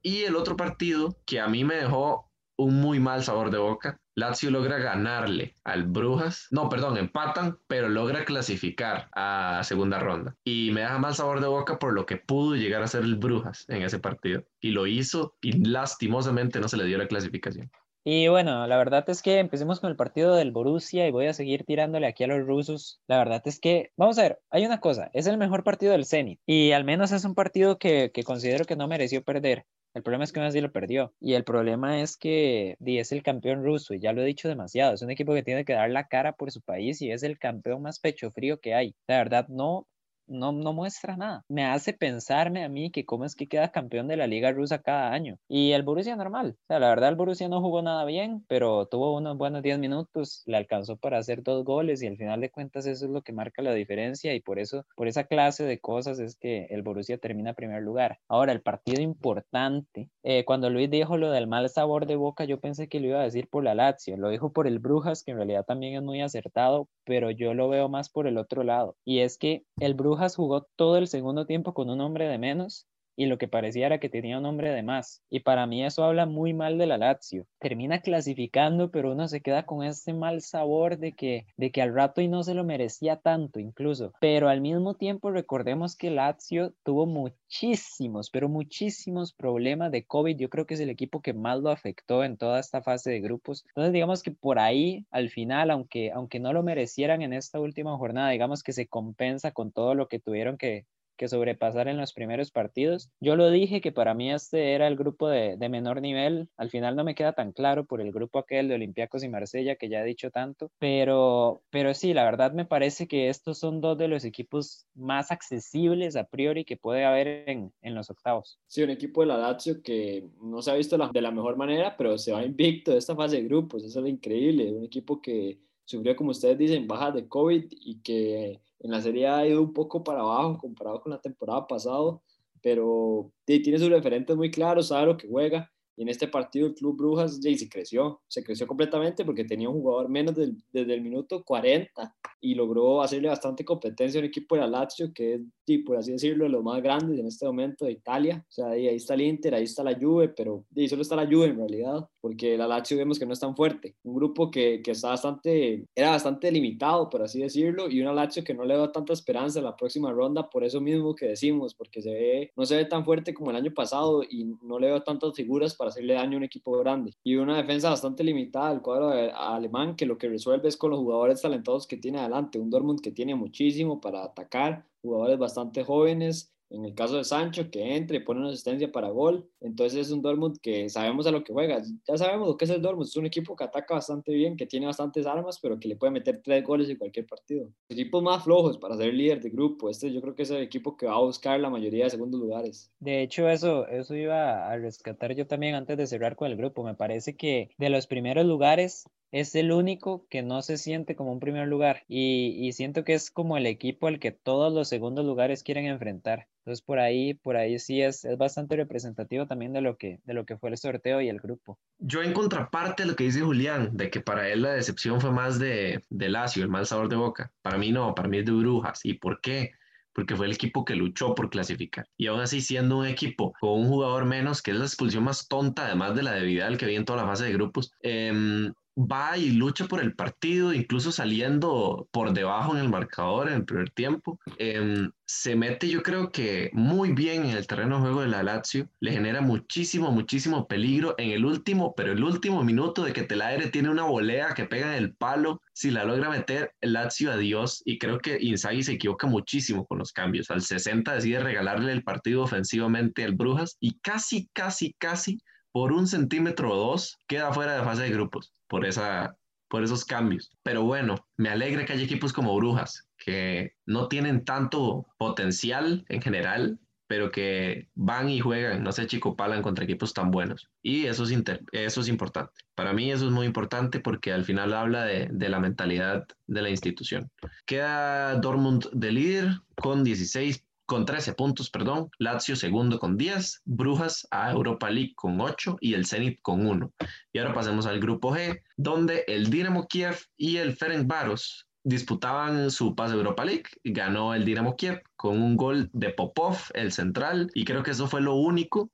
Speaker 2: Y el otro partido que a mí me dejó un muy mal sabor de boca Lazio logra ganarle al Brujas, no, perdón, empatan, pero logra clasificar a segunda ronda. Y me deja mal sabor de boca por lo que pudo llegar a ser el Brujas en ese partido. Y lo hizo y lastimosamente no se le dio la clasificación.
Speaker 3: Y bueno, la verdad es que empecemos con el partido del Borussia y voy a seguir tirándole aquí a los rusos. La verdad es que, vamos a ver, hay una cosa, es el mejor partido del Zenit y al menos es un partido que, que considero que no mereció perder. El problema es que aún lo perdió. Y el problema es que es el campeón ruso, y ya lo he dicho demasiado. Es un equipo que tiene que dar la cara por su país y es el campeón más pecho frío que hay. La verdad, no no, no muestra nada. Me hace pensarme a mí que cómo es que queda campeón de la liga rusa cada año. Y el Borussia normal. O sea, la verdad el Borussia no jugó nada bien, pero tuvo unos buenos 10 minutos, le alcanzó para hacer dos goles y al final de cuentas eso es lo que marca la diferencia y por eso, por esa clase de cosas es que el Borussia termina en primer lugar. Ahora, el partido importante, eh, cuando Luis dijo lo del mal sabor de boca, yo pensé que lo iba a decir por la Lazio, lo dijo por el Brujas, que en realidad también es muy acertado, pero yo lo veo más por el otro lado. Y es que el Brujas jugó todo el segundo tiempo con un hombre de menos y lo que parecía era que tenía un hombre de más. Y para mí eso habla muy mal de la Lazio. Termina clasificando, pero uno se queda con ese mal sabor de que, de que al rato y no se lo merecía tanto incluso. Pero al mismo tiempo recordemos que Lazio tuvo muchísimos, pero muchísimos problemas de COVID. Yo creo que es el equipo que más lo afectó en toda esta fase de grupos. Entonces digamos que por ahí, al final, aunque, aunque no lo merecieran en esta última jornada, digamos que se compensa con todo lo que tuvieron que, que sobrepasar en los primeros partidos. Yo lo dije que para mí este era el grupo de, menor nivel. Al final no me queda tan claro por el grupo aquel de Olympiacos y Marsella que ya he dicho tanto, pero, pero sí, la verdad me parece que estos son dos de los equipos más accesibles a priori que puede haber en, en los octavos.
Speaker 4: Sí, un equipo de la Lazio que no se ha visto de la mejor manera, pero se va invicto de esta fase de grupos. Eso es increíble. Un equipo que sufrió, como ustedes dicen, bajas de COVID y que en la serie ha ido un poco para abajo comparado con la temporada pasada, pero tiene sus referentes muy claros, sabe lo que juega Y en este partido el Club Brujas ya se creció, se creció completamente porque tenía un jugador menos desde el minuto 40 y logró hacerle bastante competencia a un equipo de la Lazio que es, por así decirlo, de los más grandes en este momento de Italia. O sea, ahí, ahí está el Inter, ahí está la Juve, pero ahí solo está la Juve en realidad, porque la Lazio vemos que no es tan fuerte. Un grupo que, que está bastante, era bastante limitado, por así decirlo, y una Lazio que no le da tanta esperanza en la próxima ronda, por eso mismo que decimos, porque se ve, no se ve tan fuerte como el año pasado y no le veo tantas figuras para hacerle daño a un equipo grande. Y una defensa bastante limitada del cuadro alemán que lo que resuelve es con los jugadores talentosos que tiene adelante. Un Dortmund que tiene muchísimo para atacar, jugadores bastante jóvenes, en el caso de Sancho, que entre y pone una asistencia para gol. Entonces es un Dortmund que sabemos a lo que juega. Ya sabemos lo que es el Dortmund. Es un equipo que ataca bastante bien, que tiene bastantes armas, pero que le puede meter tres goles en cualquier partido. Equipos más flojos para ser líder de grupo. Este yo creo que es el equipo que va a buscar la mayoría de segundos lugares.
Speaker 3: De hecho, eso, eso iba a rescatar yo también antes de cerrar con el grupo. Me parece que de los primeros lugares es el único que no se siente como un primer lugar y, siento que es como el equipo al que todos los segundos lugares quieren enfrentar. Entonces por ahí, por ahí sí es, es bastante representativo también de lo, que, de lo que fue el sorteo y el grupo.
Speaker 2: Yo en contraparte a lo que dice Julián, de que para él la decepción fue más de, de Lazio, el mal sabor de boca. Para mí no, para mí es de Brujas. ¿Y por qué? porque fue el equipo que luchó por clasificar. Y aún así, siendo un equipo con un jugador menos, que es la expulsión más tonta, además de la de Vidal que había en toda la fase de grupos, eh, va y lucha por el partido, incluso saliendo por debajo en el marcador en el primer tiempo. Em, se mete yo creo que muy bien en el terreno de juego de la Lazio, le genera muchísimo, muchísimo peligro en el último, pero el último minuto de que Telaere tiene una volea que pega en el palo, si la logra meter, Lazio adiós y creo que Inzaghi se equivoca muchísimo con los cambios. Al 60 decide regalarle el partido ofensivamente al Brujas y casi, casi, casi por un centímetro o dos queda fuera de fase de grupos por, esa, por esos cambios. Pero bueno, me alegra que haya equipos como Brujas, que no tienen tanto potencial en general, pero que van y juegan, no se chicopalan contra equipos tan buenos. Y eso es, eso es importante. Para mí eso es muy importante porque al final habla de, de, la mentalidad de la institución. Queda Dortmund de líder con 16 con 13 puntos, perdón, Lazio segundo con 10, Brujas a Europa League con 8 y el Zenit con 1. Y ahora pasemos al grupo G, donde el Dinamo Kiev y el Ferencváros disputaban su pase Europa League ganó el Dinamo Kiev con un gol de Popov, el central, y creo que eso fue lo único,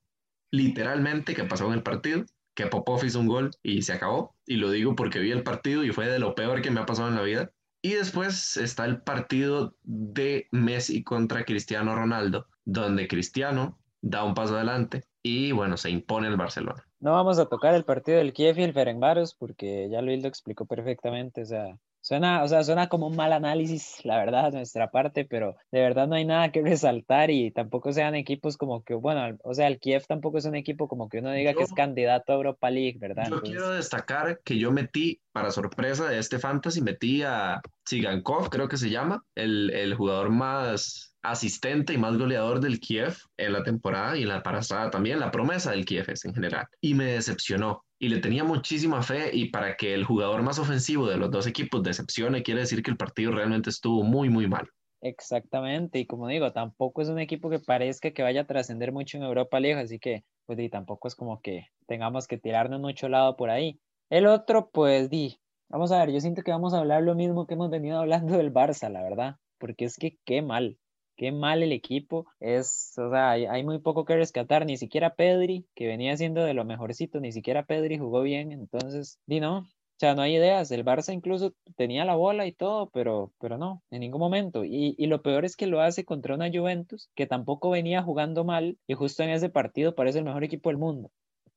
Speaker 2: literalmente, que pasó en el partido, que Popov hizo un gol y se acabó. Y lo digo porque vi el partido y fue de lo peor que me ha pasado en la vida. Y después está el partido de Messi contra Cristiano Ronaldo, donde Cristiano da un paso adelante y bueno, se impone el Barcelona.
Speaker 3: No vamos a tocar el partido del Kiev y el Ferencváros porque ya Luis lo explicó perfectamente, o sea, Suena, o sea, suena como un mal análisis, la verdad, de nuestra parte, pero de verdad no hay nada que (laughs) resaltar y tampoco sean equipos como que, bueno, o sea, el Kiev tampoco es un equipo como que uno diga que es candidato a Europa League, ¿verdad?
Speaker 2: Yo quiero destacar que yo metí, para sorpresa de este fantasy, metí a Tsigankov, creo que se llama, el, el jugador más asistente y más goleador del Kiev en la temporada y en la pasada también, la promesa del Kiev es en general. Y me decepcionó y le tenía muchísima fe y para que el jugador más ofensivo de los dos equipos decepcione, quiere decir que el partido realmente estuvo muy, muy mal.
Speaker 3: Exactamente, y como digo, tampoco es un equipo que parezca que vaya a trascender mucho en Europa League, así que pues di, tampoco es como que tengamos que tirarnos mucho lado por ahí. El otro, pues di, vamos a ver, yo siento que vamos a hablar lo mismo que hemos venido hablando del Barça, la verdad, porque es que qué mal, qué mal el equipo. Es, o sea, hay, muy poco que rescatar. Ni siquiera Pedri, que venía siendo de lo mejorcito, ni siquiera Pedri jugó bien. Entonces, di no. O sea, no hay ideas. El Barça incluso tenía la bola y todo, pero, pero no, en ningún momento. Y, y lo peor es que lo hace contra una Juventus que tampoco venía jugando mal y justo en ese partido parece el mejor equipo del mundo.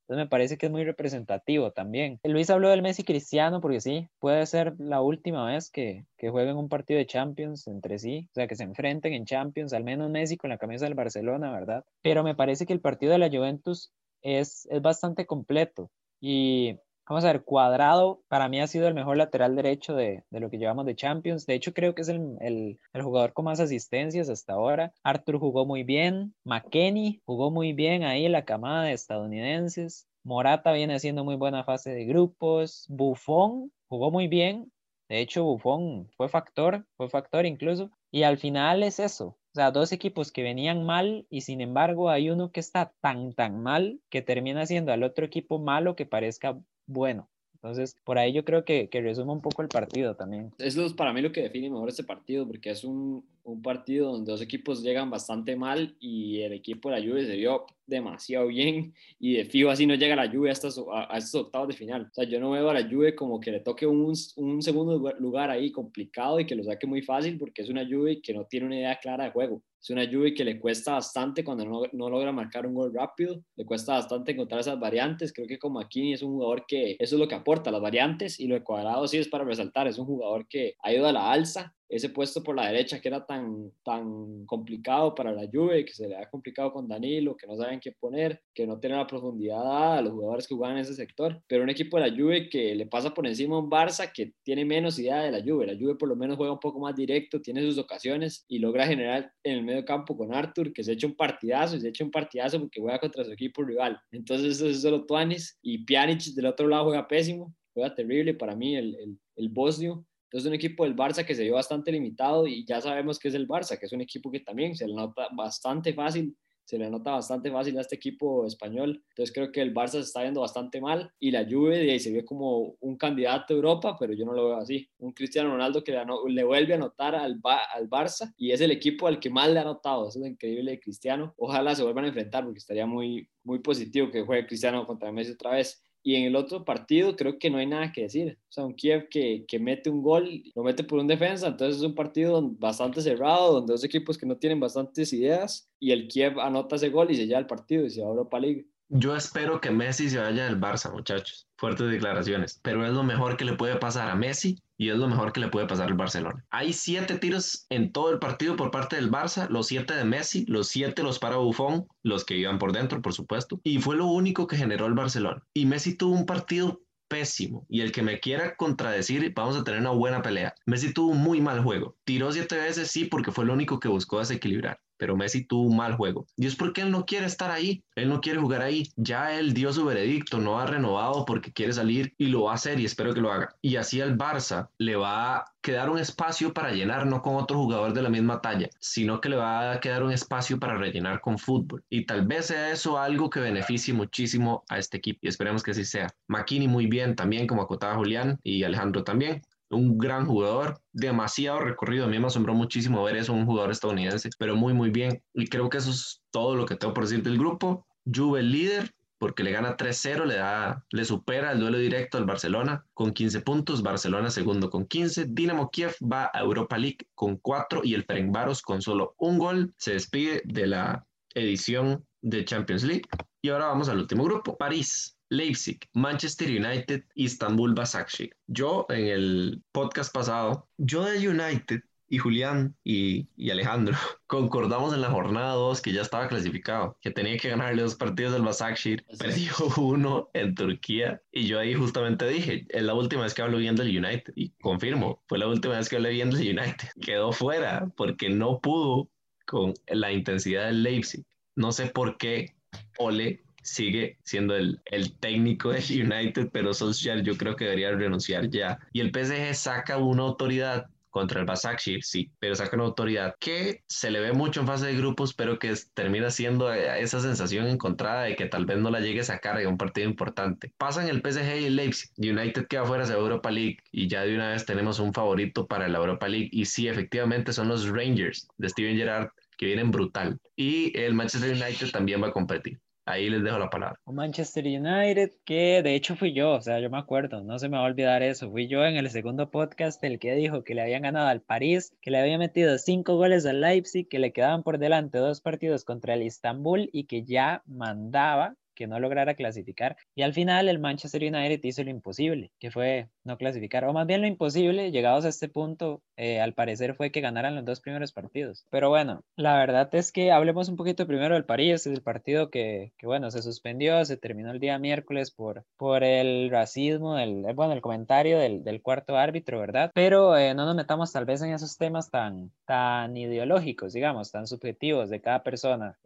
Speaker 3: Entonces me parece que es muy representativo también. Luis habló del Messi Cristiano porque sí, puede ser la última vez que, que jueguen un partido de Champions entre sí, o sea, que se enfrenten en Champions, al menos Messi con la camisa del Barcelona, ¿verdad? Pero me parece que el partido de la Juventus es, es bastante completo y Vamos a ver, Cuadrado para mí ha sido el mejor lateral derecho de, de lo que llevamos de Champions. De hecho, creo que es el, el, jugador con más asistencias hasta ahora. Arthur jugó muy bien. McKenny jugó muy bien ahí, la camada de estadounidenses. Morata viene haciendo muy buena fase de grupos. Buffon jugó muy bien. De hecho, Buffon fue factor, fue factor incluso. Y al final es eso. O sea, dos equipos que venían mal y sin embargo hay uno que está tan, tan mal que termina siendo al otro equipo malo que parezca bueno. Entonces, por ahí yo creo que, que resume un poco el partido también.
Speaker 4: Eso es para mí lo que define mejor este partido, porque es un, un partido donde dos equipos llegan bastante mal y el equipo de la Juve se vio demasiado bien (laughs) y de fijo así no llega la Juve a estos, a, estos octavos de final. O sea, yo no veo a la Juve como que le toque un, un, segundo lugar ahí complicado y que lo saque muy fácil porque es una Juve que no tiene una idea clara de juego. Es una Juve que le cuesta bastante cuando no, no logra marcar un gol rápido, le cuesta bastante encontrar esas variantes. Creo que como aquí es un jugador que eso es lo que aporta, las variantes y lo de cuadrado sí es para resaltar, es un jugador que ha ido a la alza ese puesto por la derecha que era tan, tan complicado para la Juve, que se le ha complicado con Danilo, que no saben qué poner, que no tiene la profundidad a los jugadores que juegan en ese sector. Pero un equipo de la Juve que le pasa por encima a un Barça que tiene menos idea de la Juve. La Juve por lo menos juega un poco más directo, tiene sus ocasiones y logra generar en el medio campo con Arthur, que se echa un partidazo y se echa un partidazo porque juega contra su equipo rival. Entonces eso es solo Tuanis y Pjanic del otro lado juega pésimo, juega terrible para mí el, el, el bosnio entonces, un equipo del Barça que se vio bastante limitado y ya sabemos que es el Barça, que es un equipo que también se le nota bastante fácil, se le nota bastante fácil a este equipo español. Entonces, creo que el Barça se está viendo bastante mal y la Juve de ahí se ve como un candidato a Europa, pero yo no lo veo así. Un Cristiano Ronaldo que le, vuelve a anotar al, al Barça y es el equipo al que más le ha anotado. Eso es increíble de Cristiano. Ojalá se vuelvan a enfrentar porque estaría muy, muy positivo que juegue Cristiano contra Messi otra vez. Y en el otro partido creo que no hay nada que decir. O sea, un Kiev que, que mete un gol, lo mete por un defensa, entonces es un partido bastante cerrado, donde dos equipos que no tienen bastantes ideas, y el Kiev anota ese gol y se lleva el partido y se va a Europa League.
Speaker 2: Yo espero que Messi se vaya del Barça, muchachos. Fuertes declaraciones. Pero es lo mejor que le puede pasar a Messi y es lo mejor que le puede pasar al Barcelona. Hay siete tiros en todo el partido por parte del Barça, los siete de Messi, los siete los para Buffon, los que iban por dentro, por supuesto. Y fue lo único que generó el Barcelona. Y Messi tuvo un partido pésimo. Y el que me quiera contradecir, vamos a tener una buena pelea. Messi tuvo un muy mal juego. Tiró siete veces, sí, porque fue lo único que buscó desequilibrar pero Messi tuvo un mal juego. Y es porque él no quiere estar ahí, él no quiere jugar ahí. Ya él dio su veredicto, no ha renovado porque quiere salir y lo va a hacer y espero que lo haga. Y así al Barça le va quedar un espacio para llenar, no con otro jugador de la misma talla, sino que le va a quedar un espacio para rellenar con fútbol. Y tal vez sea eso algo que beneficie muchísimo a este equipo y esperemos que así sea. Makini muy bien también, como acotaba Julián y Alejandro también un gran jugador, demasiado recorrido. A mí me asombró muchísimo ver eso, un jugador estadounidense, pero muy, muy bien. Y creo que eso es todo lo que tengo por decir del grupo. Juve líder, porque le gana 3-0, le, da, le supera el duelo directo al Barcelona con 15 puntos, Barcelona segundo con 15, Dinamo Kiev va a Europa League con 4 y el Ferencváros con solo un gol se despide de la edición de Champions League. Y ahora vamos al último grupo, París. Leipzig, Manchester United, Istanbul Basakshir. Yo en el podcast pasado, yo de United y Julián y, Alejandro (laughs) concordamos en la jornada 2 que ya estaba clasificado, que tenía que ganarle dos partidos al Basakshir, perdió uno en Turquía y yo ahí justamente dije, es la última vez que hablo bien del United y confirmo, fue la última vez que hablé bien del United. (laughs) Quedó fuera porque no pudo con la intensidad del Leipzig. No sé por qué Ole sigue siendo el, el técnico del (laughs) United, pero Solskjaer yo creo que debería renunciar ya. Y el PSG saca una autoridad contra el Basakshir, sí, pero saca una autoridad que se le ve mucho en fase de grupos, pero que termina siendo eh, esa sensación encontrada de que tal vez no la llegue a sacar de un partido importante. Pasan el PSG y el Leipzig, United queda fuera de Europa League y ya de una vez tenemos un favorito para la Europa League y sí, efectivamente son los Rangers de Steven Gerrard que vienen brutal y el Manchester United también va a competir. Ahí les dejo la palabra.
Speaker 3: Manchester United, que de hecho fui yo, o sea, yo me acuerdo, no se me va a olvidar eso. Fui yo en el segundo podcast el que dijo que le habían ganado al París, que le había metido cinco goles al Leipzig, que le quedaban por delante dos partidos contra el Istanbul y que ya mandaba que no lograra clasificar. Y al final el Manchester United hizo lo imposible, que fue no clasificar, o más bien lo imposible, llegados a este punto, eh, al parecer fue que ganaran los dos primeros partidos. Pero bueno, la verdad es que hablemos un poquito primero del París, es el partido que, que, bueno, se suspendió, se terminó el día miércoles por, por el racismo, del, eh, bueno, el comentario del, del cuarto árbitro, ¿verdad? Pero eh, no nos metamos tal vez en esos temas tan, tan ideológicos, digamos, tan subjetivos de cada persona,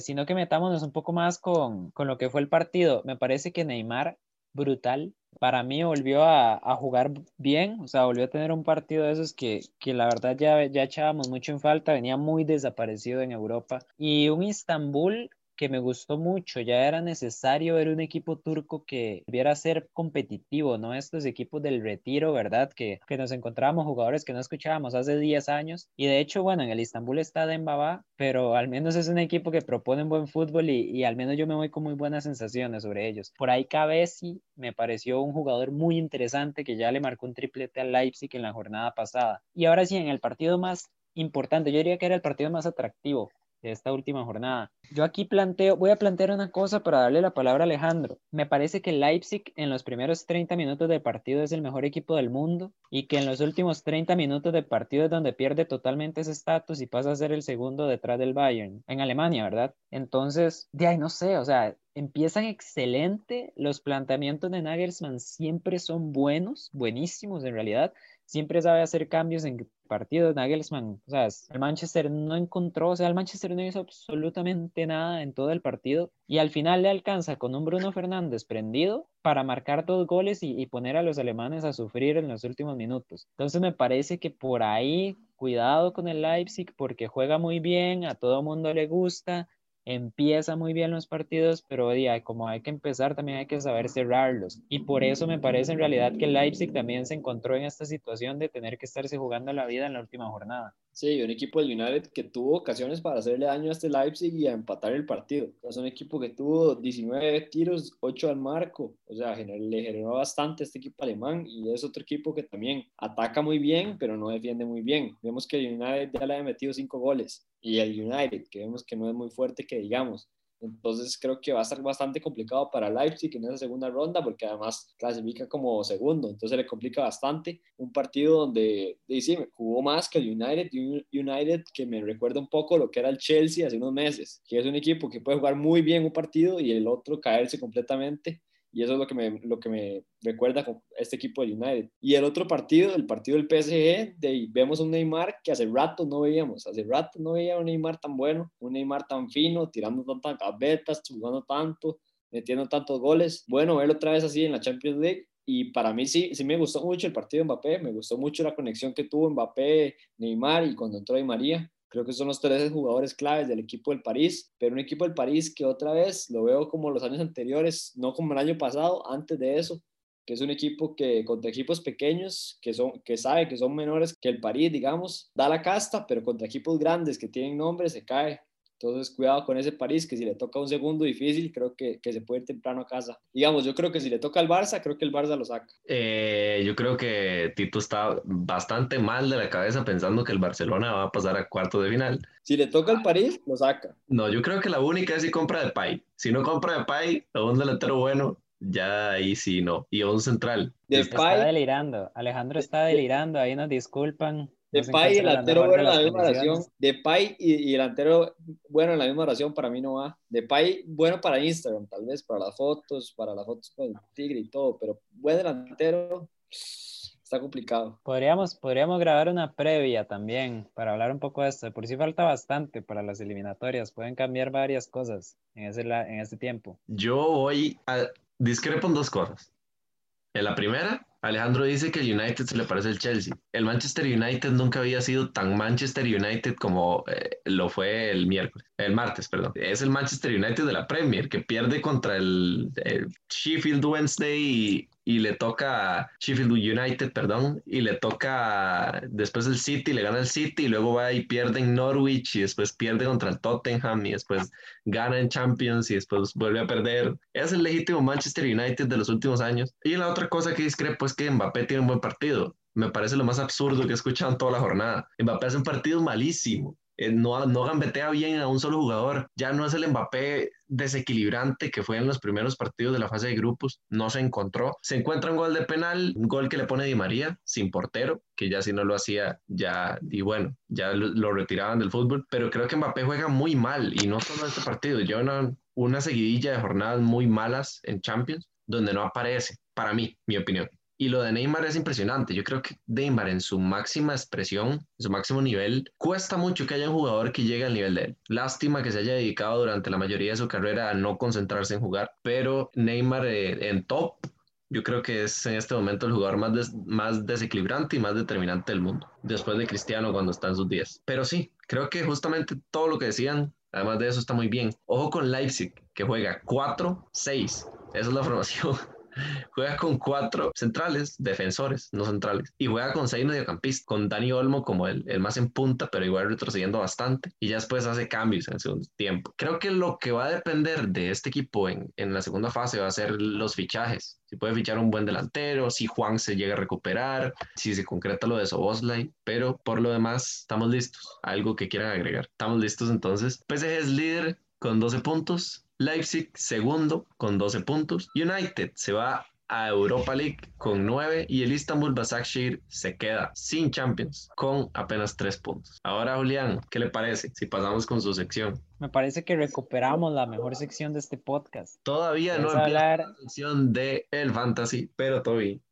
Speaker 3: sino que metámonos un poco más con, con lo que fue el partido. Me parece que Neymar brutal. Para mí volvió a, jugar bien, o sea, volvió a tener un partido de esos que, que la verdad ya, ya echábamos mucho en falta, venía muy desaparecido en Europa. Y un Istanbul que me gustó mucho. Ya era necesario ver un equipo turco que debiera ser competitivo, no estos equipos del retiro, ¿verdad? Que, que nos encontrábamos jugadores que no escuchábamos hace 10 años. Y de hecho, bueno, en el Istanbul está Dembaba, pero al menos es un equipo que propone buen fútbol y, y al menos yo me voy con muy buenas sensaciones sobre ellos. Por ahí Cabesi me pareció un jugador muy interesante que ya le marcó un triplete al Leipzig en la jornada pasada. Y ahora sí, en el partido más importante, yo diría que era el partido más atractivo de esta última jornada. Yo aquí planteo, voy a plantear una cosa para darle la palabra a Alejandro. Me parece que Leipzig en los primeros 30 minutos de partido es el mejor equipo del mundo y que en los últimos 30 minutos de partido es donde pierde totalmente ese estatus y pasa a ser el segundo detrás del Bayern, en Alemania, ¿verdad? Entonces, de ahí no sé, o sea, empiezan excelente, los planteamientos de Nagelsmann siempre son buenos, buenísimos en realidad, siempre sabe hacer cambios en partidos. Nagelsmann, o sea, el Manchester no encontró, o sea, el Manchester no hizo absolutamente nada en todo el partido y al final le alcanza con un Bruno Fernández prendido para marcar dos goles y, y poner a los alemanes a sufrir en los últimos minutos. Entonces me parece que por ahí, cuidado con el Leipzig porque juega muy bien, a todo mundo le gusta, empieza muy bien los partidos, pero día, como hay que empezar, también hay que saber cerrarlos. Y por eso me parece en realidad que Leipzig también se encontró en esta situación de tener que estarse jugando la vida en la última jornada.
Speaker 4: Sí, un equipo del United que tuvo ocasiones para hacerle daño a este Leipzig y a empatar el partido. es un equipo que tuvo 19 tiros, 8 al marco. O sea, le generó bastante a este equipo alemán y es otro equipo que también ataca muy bien, pero no defiende muy bien. Vemos que el United ya le ha metido 5 goles y el United, que vemos que no es muy fuerte, que digamos. Entonces creo que va a estar bastante complicado para Leipzig en esa segunda ronda porque además clasifica como segundo, entonces le complica bastante. Un partido donde dice, jugó más que el United, United que me recuerda un poco lo que era el Chelsea hace unos meses, que es un equipo que puede jugar muy bien un partido y el otro caerse completamente y eso es lo que me, lo que me recuerda con este equipo de United. Y el otro partido, el partido del PSG, de, vemos un Neymar que hace rato no veíamos, hace rato no veía un Neymar tan bueno, un Neymar tan fino, tirando tantas gavetas, jugando tanto, metiendo tantos goles. Bueno, verlo otra vez así en la Champions League. Y para mí sí, sí me gustó mucho el partido de Mbappé, me gustó mucho la conexión que tuvo Mbappé, Neymar y cuando entró Di María. Creo que son los tres jugadores claves del equipo del París, pero un equipo del París que otra vez lo veo como los años anteriores, no como el año pasado, antes de eso, que es un equipo que contra equipos pequeños, que, son, que sabe que son menores que el París, digamos, da la casta, pero contra equipos grandes que tienen nombre se cae. Entonces, cuidado con ese París, que si le toca un segundo difícil, creo que, que, se puede ir temprano a casa. Digamos, yo creo que si le toca al Barça, creo que el Barça lo saca.
Speaker 2: Eh, yo creo que Tito está bastante mal de la cabeza pensando que el Barcelona va a pasar a cuarto de final.
Speaker 4: Si le toca al París, lo saca.
Speaker 2: No, yo creo que la única es si compra de Pay. Si no compra de Pay, a un delantero bueno, ya ahí sí no. Y a un central.
Speaker 3: De está delirando. Alejandro está delirando, ahí nos disculpan.
Speaker 4: Depay y delantero bueno en la misma oración. Depay y, y delantero bueno en la misma oración para mí no va. Depay bueno para Instagram, tal vez, para las fotos, para las fotos con el tigre y todo, pero buen delantero está complicado.
Speaker 3: Podríamos, podríamos grabar una previa también para hablar un poco de esto. Por si falta bastante para las eliminatorias. Pueden cambiar varias cosas en ese, en este tiempo.
Speaker 2: Yo voy a discrepo en dos cosas. En la primera, Alejandro dice que el United se le parece al Chelsea. El Manchester United nunca había sido tan Manchester United como eh, lo fue el miércoles, el martes, perdón. Es el Manchester United de la Premier que pierde contra el, el Sheffield Wednesday y, y le toca Sheffield United, perdón, y le toca después el City, le gana el City y luego va y pierde en Norwich y después pierde contra el Tottenham y después gana en Champions y después vuelve a perder. Es el legítimo Manchester United de los últimos años. Y la otra cosa que discrepo es que Mbappé tiene un buen partido. Me parece lo más absurdo que he escuchado en toda la jornada. Mbappé hace un partido malísimo. Eh, no, no gambetea bien a un solo jugador. Ya no es el Mbappé desequilibrante que fue en los primeros partidos de la fase de grupos. No se encontró. Se encuentra un gol de penal, un gol que le pone Di María sin portero, que ya si no lo hacía, ya, y bueno, ya lo, retiraban del fútbol. Pero creo que Mbappé juega muy mal y no solo este partido. Lleva una, una seguidilla de jornadas muy malas en Champions donde no aparece, para mí, mi opinión. Y lo de Neymar es impresionante. Yo creo que Neymar en su máxima expresión, en su máximo nivel, cuesta mucho que haya un jugador que llegue al nivel de él. Lástima que se haya dedicado durante la mayoría de su carrera a no concentrarse en jugar, pero Neymar eh, en top yo creo que es en este momento el jugador más, des- más desequilibrante y más determinante del mundo, después de Cristiano cuando está en sus días. Pero sí, creo que justamente todo lo que decían, además de eso, está muy bien. Ojo con Leipzig, que juega 4-6. Esa es la formación. Juega con cuatro centrales, defensores, no centrales, y juega con seis mediocampistas, con Dani Olmo como el, el más en punta, pero igual retrocediendo bastante, y ya después hace cambios en el segundo tiempo. Creo que lo que va a depender de este equipo en, en la segunda fase va a ser los fichajes. Si puede fichar un buen delantero, si Juan se llega a recuperar, si se concreta lo de Soboslai, pero por lo demás estamos listos. Algo que quieran agregar. Estamos listos entonces. PSG es líder con 12 puntos, Leipzig segundo con 12 puntos, United se va a Europa League con 9 y el Istanbul Başakşehir se queda sin Champions con apenas 3 puntos. Ahora Julián, ¿qué le parece si pasamos con su sección?
Speaker 3: Me parece que recuperamos la mejor sección de este podcast.
Speaker 2: Todavía no
Speaker 3: Es hablar,
Speaker 2: la sección de el fantasy, pero bien.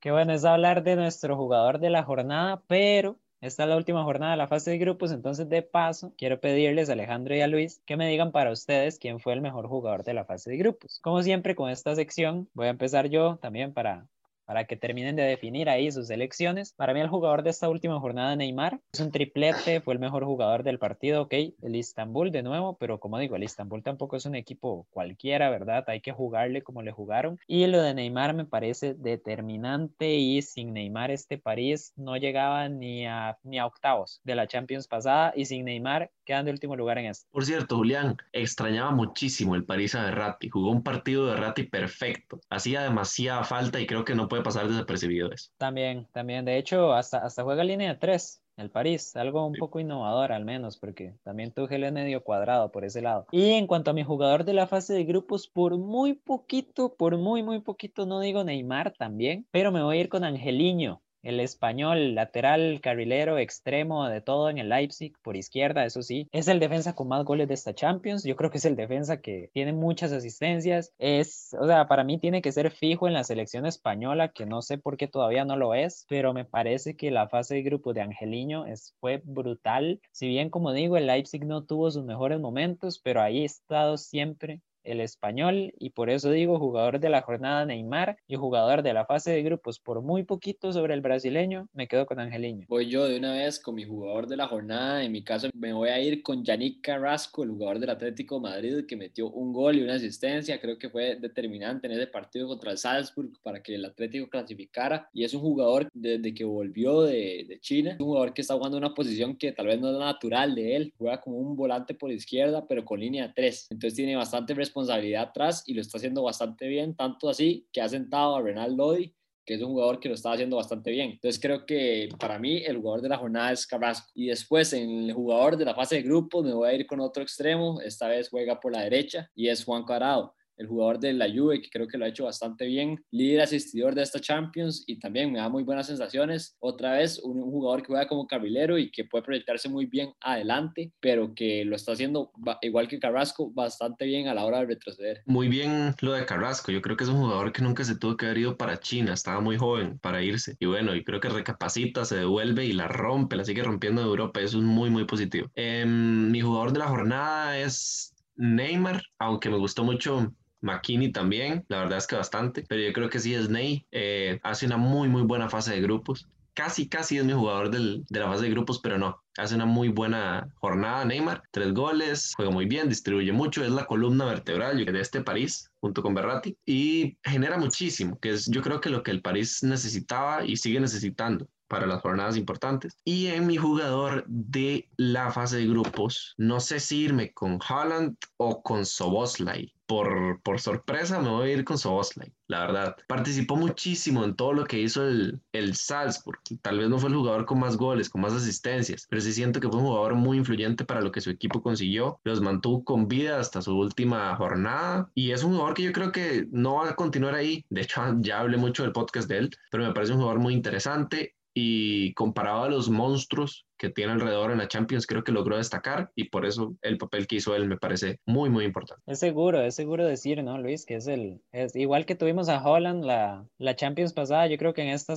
Speaker 3: qué bueno es hablar de nuestro jugador de la jornada, pero esta es la última jornada de la fase de grupos, entonces de paso quiero pedirles a Alejandro y a Luis que me digan para ustedes quién fue el mejor jugador de la fase de grupos. Como siempre con esta sección voy a empezar yo también para para que terminen de definir ahí sus elecciones. Para mí el jugador de esta última jornada, Neymar, es un triplete, fue el mejor jugador del partido, ok, el Istanbul de nuevo, pero como digo, el Istanbul tampoco es un equipo cualquiera, ¿verdad? Hay que jugarle como le jugaron. Y lo de Neymar me parece determinante y sin Neymar este París no llegaba ni a, ni a octavos de la Champions pasada y sin Neymar quedan de último lugar en este.
Speaker 2: Por cierto, Julián, extrañaba muchísimo el París a Berratti. Jugó un partido de Berratti perfecto. Hacía demasiada falta y creo que no puede pasar desapercibido eso.
Speaker 3: También, también, de hecho, hasta, hasta juega línea de tres. El París, algo un
Speaker 2: Sí.
Speaker 3: poco innovador al menos, porque también Tuchel es medio cuadrado por ese lado. Y en cuanto a mi jugador de la fase de grupos, por muy poquito, por muy, muy poquito, no digo Neymar también, pero me voy a ir con Angeliño, el español, lateral, carrilero, extremo, de todo en el Leipzig, por izquierda, eso sí. Es el defensa con más goles de esta Champions. Yo creo que es el defensa que tiene muchas asistencias. Es, o sea, para mí tiene que ser fijo en la selección española, que no sé por qué todavía no lo es, pero me parece que la fase de grupo de Angeliño es, fue brutal. Si bien, como digo, el Leipzig no tuvo sus mejores momentos, pero ahí ha estado siempre el español y por eso digo jugador de la jornada Neymar y jugador de la fase de grupos por muy poquito sobre el brasileño me quedo con Angeliño.
Speaker 4: Voy yo de una vez con mi jugador de la jornada. En mi caso, me voy a ir con Yannick Carrasco, el jugador del Atlético de Madrid, que metió un gol y una asistencia. Creo que fue determinante en ese partido contra el Salzburg para que el Atlético clasificara. Y es un jugador desde que volvió de, de China, un jugador que está jugando una posición que tal vez no es la natural de él. Juega como un volante por izquierda, pero con línea 3. Entonces tiene bastante responsabilidad atrás y lo está haciendo bastante bien, tanto así que ha sentado a Renal Lodi que es un jugador que lo está haciendo bastante bien. Entonces creo que para mí el jugador de la jornada es Carrasco. Y después en el jugador de la fase de grupos me voy a ir con otro extremo, esta vez juega por la derecha y es Juan Cuadrado el jugador de la Juve, que creo que lo ha hecho bastante bien, líder asistidor de esta Champions y también me da muy buenas sensaciones. Otra vez, un, jugador que juega como carrilero y que puede proyectarse muy bien adelante, pero que lo está haciendo, igual que Carrasco, bastante bien a la hora de retroceder.
Speaker 2: Muy bien lo de Carrasco, yo creo que es un jugador que nunca se tuvo que haber ido para China, estaba muy joven para irse. Y bueno, y creo que recapacita, se devuelve y la rompe, la sigue rompiendo en Europa, eso es muy, muy positivo. Eh, mi jugador de la jornada es Neymar, aunque me gustó mucho McKinney también, la verdad es que bastante, pero yo creo que sí es Ney, eh, hace una muy muy buena fase de grupos, casi casi es mi jugador del, de la fase de grupos, pero no, hace una muy buena jornada Neymar, tres goles, juega muy bien, distribuye mucho, es la columna vertebral de este París junto con Berratti y genera muchísimo, que es yo creo que lo que el París necesitaba y sigue necesitando para las jornadas importantes. Y en mi jugador de la fase de grupos, no sé si irme con Haaland o con Soboslai. Por, por sorpresa me voy a ir con Soboslai, la verdad. Participó muchísimo en todo lo que hizo el, el Salzburg. Tal vez no fue el jugador con más goles, con más asistencias, pero sí siento que fue un jugador muy influyente para lo que su equipo consiguió. Los mantuvo con vida hasta su última jornada y es un jugador que yo creo que no va a continuar ahí. De hecho, (laughs) ya hablé mucho del podcast de él, pero me parece un jugador muy interesante y comparado a los monstruos que tiene alrededor en la Champions, creo que logró destacar y por eso el papel que hizo él me parece muy, muy importante.
Speaker 3: Es seguro, es seguro decir, ¿no, Luis? Que es el, es igual que tuvimos a Holland la, la Champions pasada, yo creo que en esta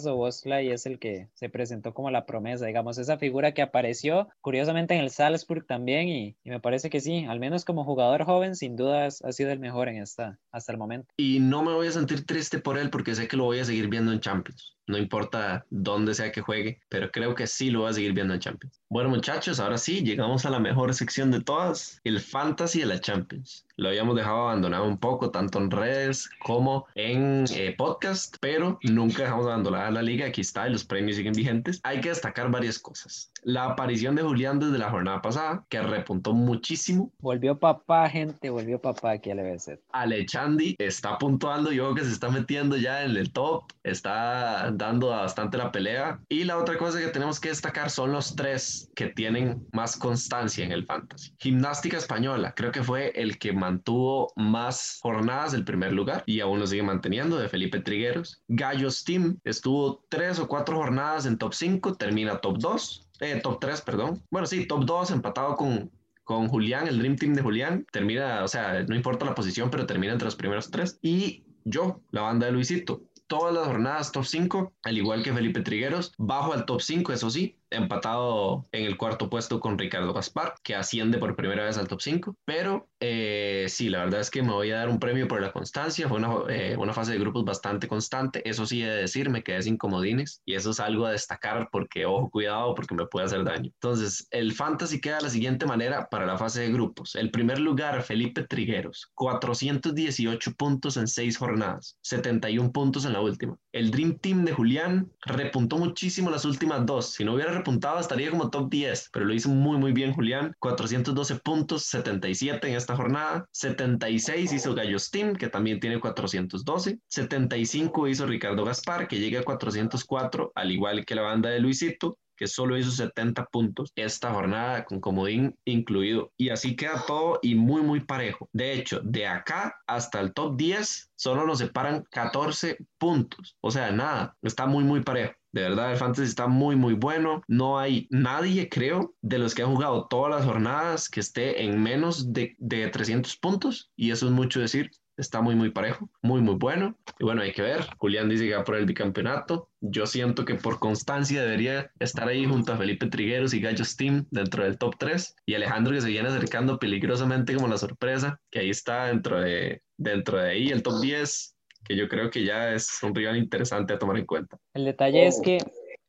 Speaker 3: y es el que se presentó como la promesa, digamos, esa figura que apareció curiosamente en el Salzburg también y, y me parece que sí, al menos como jugador joven, sin duda ha sido el mejor en esta, hasta el momento.
Speaker 2: Y no me voy a sentir triste por él porque sé que lo voy a seguir viendo en Champions no importa dónde sea que juegue, pero creo que sí lo va a seguir viendo en Champions. Bueno muchachos, ahora sí, llegamos a la mejor sección de todas, el Fantasy de la Champions. Lo habíamos dejado abandonado un poco, tanto en redes como en eh, podcast, pero nunca dejamos abandonada la liga. Aquí está, y los premios siguen vigentes. Hay que destacar varias cosas. La aparición de Julián desde la jornada pasada, que repuntó muchísimo.
Speaker 3: Volvió papá, gente, volvió papá aquí al EBC.
Speaker 2: Alechandi está puntuando, yo creo que se está metiendo ya en el top, está dando bastante la pelea. Y la otra cosa que tenemos que destacar son los tres que tienen más constancia en el fantasy. Gimnástica Española, creo que fue el que mantuvo más jornadas del primer lugar y aún lo sigue manteniendo, de Felipe Trigueros. Gallos Team estuvo tres o cuatro jornadas en top 5, termina top 2. Eh, top 3, perdón. Bueno, sí, top 2 empatado con, con Julián, el Dream Team de Julián. Termina, o sea, no importa la posición, pero termina entre los primeros tres. Y yo, la banda de Luisito, todas las jornadas top 5, al igual que Felipe Trigueros, bajo al top 5, eso sí, empatado en el cuarto puesto con Ricardo Gaspar, que asciende por primera vez al top 5. Pero eh, sí, la verdad es que me voy a dar un premio por la constancia. Fue una, eh, una fase de grupos bastante constante. Eso sí, he de decir, me quedé sin comodines y eso es algo a destacar porque, ojo, cuidado, porque me puede hacer daño. Entonces, el fantasy queda de la siguiente manera para la fase de grupos. El primer lugar, Felipe Trigueros, 418 puntos en 6 jornadas, 71 puntos en la última. El Dream Team de Julián repuntó muchísimo las últimas dos. Si no hubiera repuntado, estaría como top 10, pero lo hizo muy, muy bien Julián. 412 puntos, 77 en esta jornada. 76 hizo Gallos Team, que también tiene 412. 75 hizo Ricardo Gaspar, que llega a 404, al igual que la banda de Luisito que solo hizo 70 puntos esta jornada con comodín incluido. Y así queda todo y muy, muy parejo. De hecho, de acá hasta el top 10 solo nos separan 14 puntos. O sea, nada, está muy, muy parejo. De verdad, el fantasy está muy, muy bueno. No hay nadie, creo, de los que han jugado todas las jornadas que esté en menos de, de 300 puntos. Y eso es mucho decir está muy, muy parejo, muy, muy bueno. Y bueno, hay que ver. Julián dice que va por el bicampeonato. Yo siento que por constancia debería estar ahí junto a Felipe Trigueros y Gallo Steam dentro del top 3. Y Alejandro que se viene acercando peligrosamente como la sorpresa, que ahí está dentro de, dentro de ahí el top 10, que yo creo que ya es un rival interesante a tomar en cuenta.
Speaker 3: El detalle es que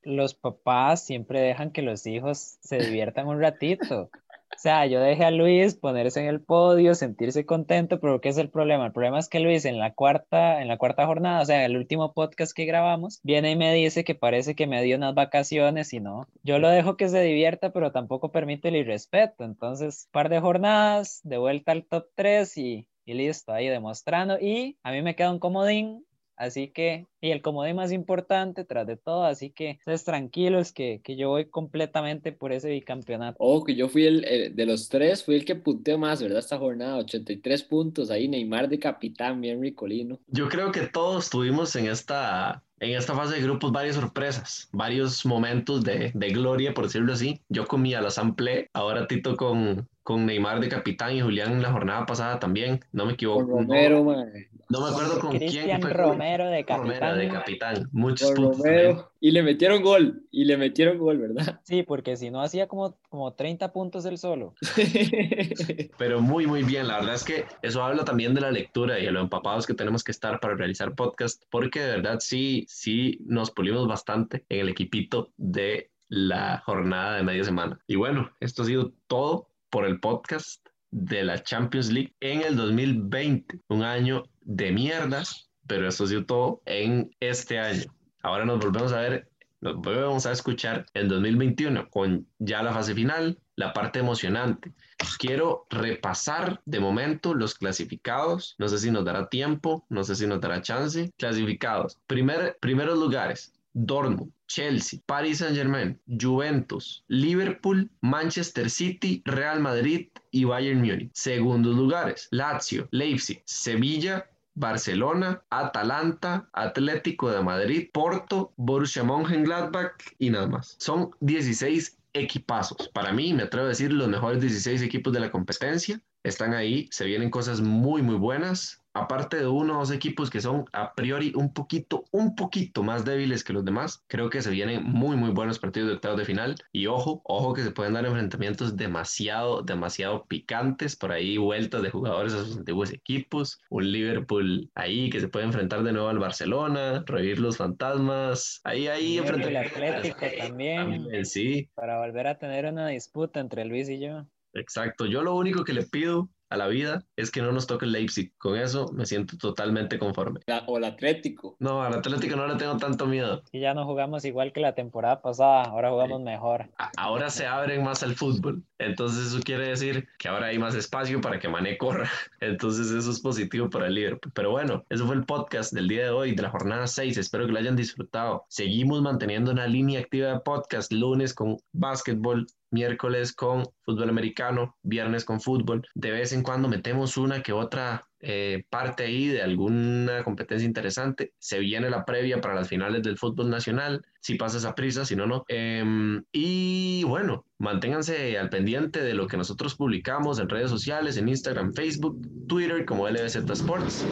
Speaker 3: los papás siempre dejan que los hijos se diviertan un ratito. O sea, yo dejé a Luis ponerse en el podio, sentirse contento, pero ¿qué es el problema? El problema es que Luis en la cuarta, en la cuarta jornada, o sea, en el último podcast que grabamos, viene y me dice que parece que me dio unas vacaciones y no. Yo lo dejo que se divierta, pero tampoco permite el irrespeto. Entonces, par de jornadas, de vuelta al top 3 y, y listo, ahí demostrando. Y a mí me queda un comodín Así que, y el comodín más importante tras de todo, así que ustedes tranquilos que, que yo voy completamente por ese bicampeonato.
Speaker 4: Oh, que yo fui el, de los tres, fui el que punteó más, ¿verdad? Esta jornada, 83 puntos, ahí Neymar de capitán, bien ricolino.
Speaker 2: Yo creo que todos tuvimos en esta, en esta fase de grupos varias sorpresas, varios momentos de, de gloria, por decirlo así. Yo comí a la Sample, ahora Tito con, con Neymar de capitán y Julián en la jornada pasada también, no me equivoco.
Speaker 4: Romero,
Speaker 2: no, no, me acuerdo con
Speaker 3: Cristian
Speaker 2: quién.
Speaker 3: Romero de capitán.
Speaker 2: Romero de capitán, muchos puntos.
Speaker 4: Romero. Y le metieron gol, y le metieron gol, ¿verdad?
Speaker 3: Sí, porque si no hacía como, como 30 puntos él solo. (laughs)
Speaker 2: Pero muy, muy bien. La verdad es que eso habla también de la lectura y de lo empapados que tenemos que estar para realizar podcast, porque de verdad sí, sí nos pulimos bastante en el equipito de la jornada de media semana. Y bueno, esto ha sido todo por el podcast de la Champions League en el 2020, un año de mierdas, pero eso ha sido todo en este año. Ahora nos volvemos a ver, nos volvemos a escuchar en 2021 con ya la fase final, la parte emocionante. Quiero repasar de momento los clasificados. No sé si nos dará tiempo, no sé si nos dará chance. Clasificados. Primer, primeros lugares. Dortmund, Chelsea, Paris Saint-Germain, Juventus, Liverpool, Manchester City, Real Madrid y Bayern Múnich. Segundos lugares, Lazio, Leipzig, Sevilla, Barcelona, Atalanta, Atlético de Madrid, Porto, Borussia Mönchengladbach y nada más. Son 16 equipazos. Para mí, me atrevo a decir, los mejores 16 equipos de la competencia están ahí. Se vienen cosas muy, muy buenas aparte de uno o dos equipos que son a priori un poquito, un poquito más débiles que los demás, creo que se vienen muy, muy buenos partidos de octavos de final. Y ojo, ojo que se pueden dar enfrentamientos demasiado, demasiado picantes, por ahí vueltas de jugadores a sus antiguos equipos, un Liverpool ahí que se puede enfrentar de nuevo al Barcelona, revivir los fantasmas, ahí, ahí
Speaker 3: El Atlético (laughs) también,
Speaker 2: también, sí.
Speaker 3: Para volver a tener una disputa entre Luis y yo.
Speaker 2: Exacto, yo lo único que le pido a la vida es que no nos toque el Leipzig. Con eso me siento totalmente conforme.
Speaker 4: o el Atlético.
Speaker 2: No, al Atlético no le tengo tanto miedo.
Speaker 3: Y ya no jugamos igual que la temporada pasada, ahora jugamos mejor.
Speaker 2: ahora se abren más al fútbol. Entonces eso quiere decir que ahora hay más espacio para que Mané corra. (laughs) Entonces eso es positivo para el Liverpool. Pero bueno, eso fue el podcast del día de hoy, de la jornada 6. Espero que lo hayan disfrutado. Seguimos manteniendo una línea activa de podcast, lunes con básquetbol, miércoles con fútbol americano, viernes con fútbol. De vez en cuando metemos una que otra eh, parte ahí de alguna competencia interesante. Se viene la previa para las finales del fútbol nacional, si pasas a prisa, si no, no. Em, y bueno, manténganse al pendiente de lo que nosotros publicamos en redes sociales, en Instagram, Facebook, Twitter como LBZ Sports.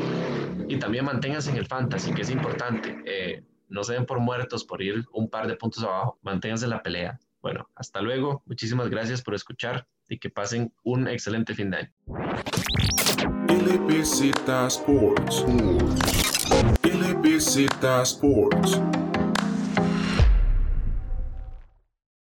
Speaker 2: Y también manténganse en el fantasy, que es importante. Eh, no se den por muertos por ir un par de puntos abajo. Manténganse en la pelea. Bueno, hasta luego. Muchísimas gracias por escuchar y que pasen un excelente fin de año.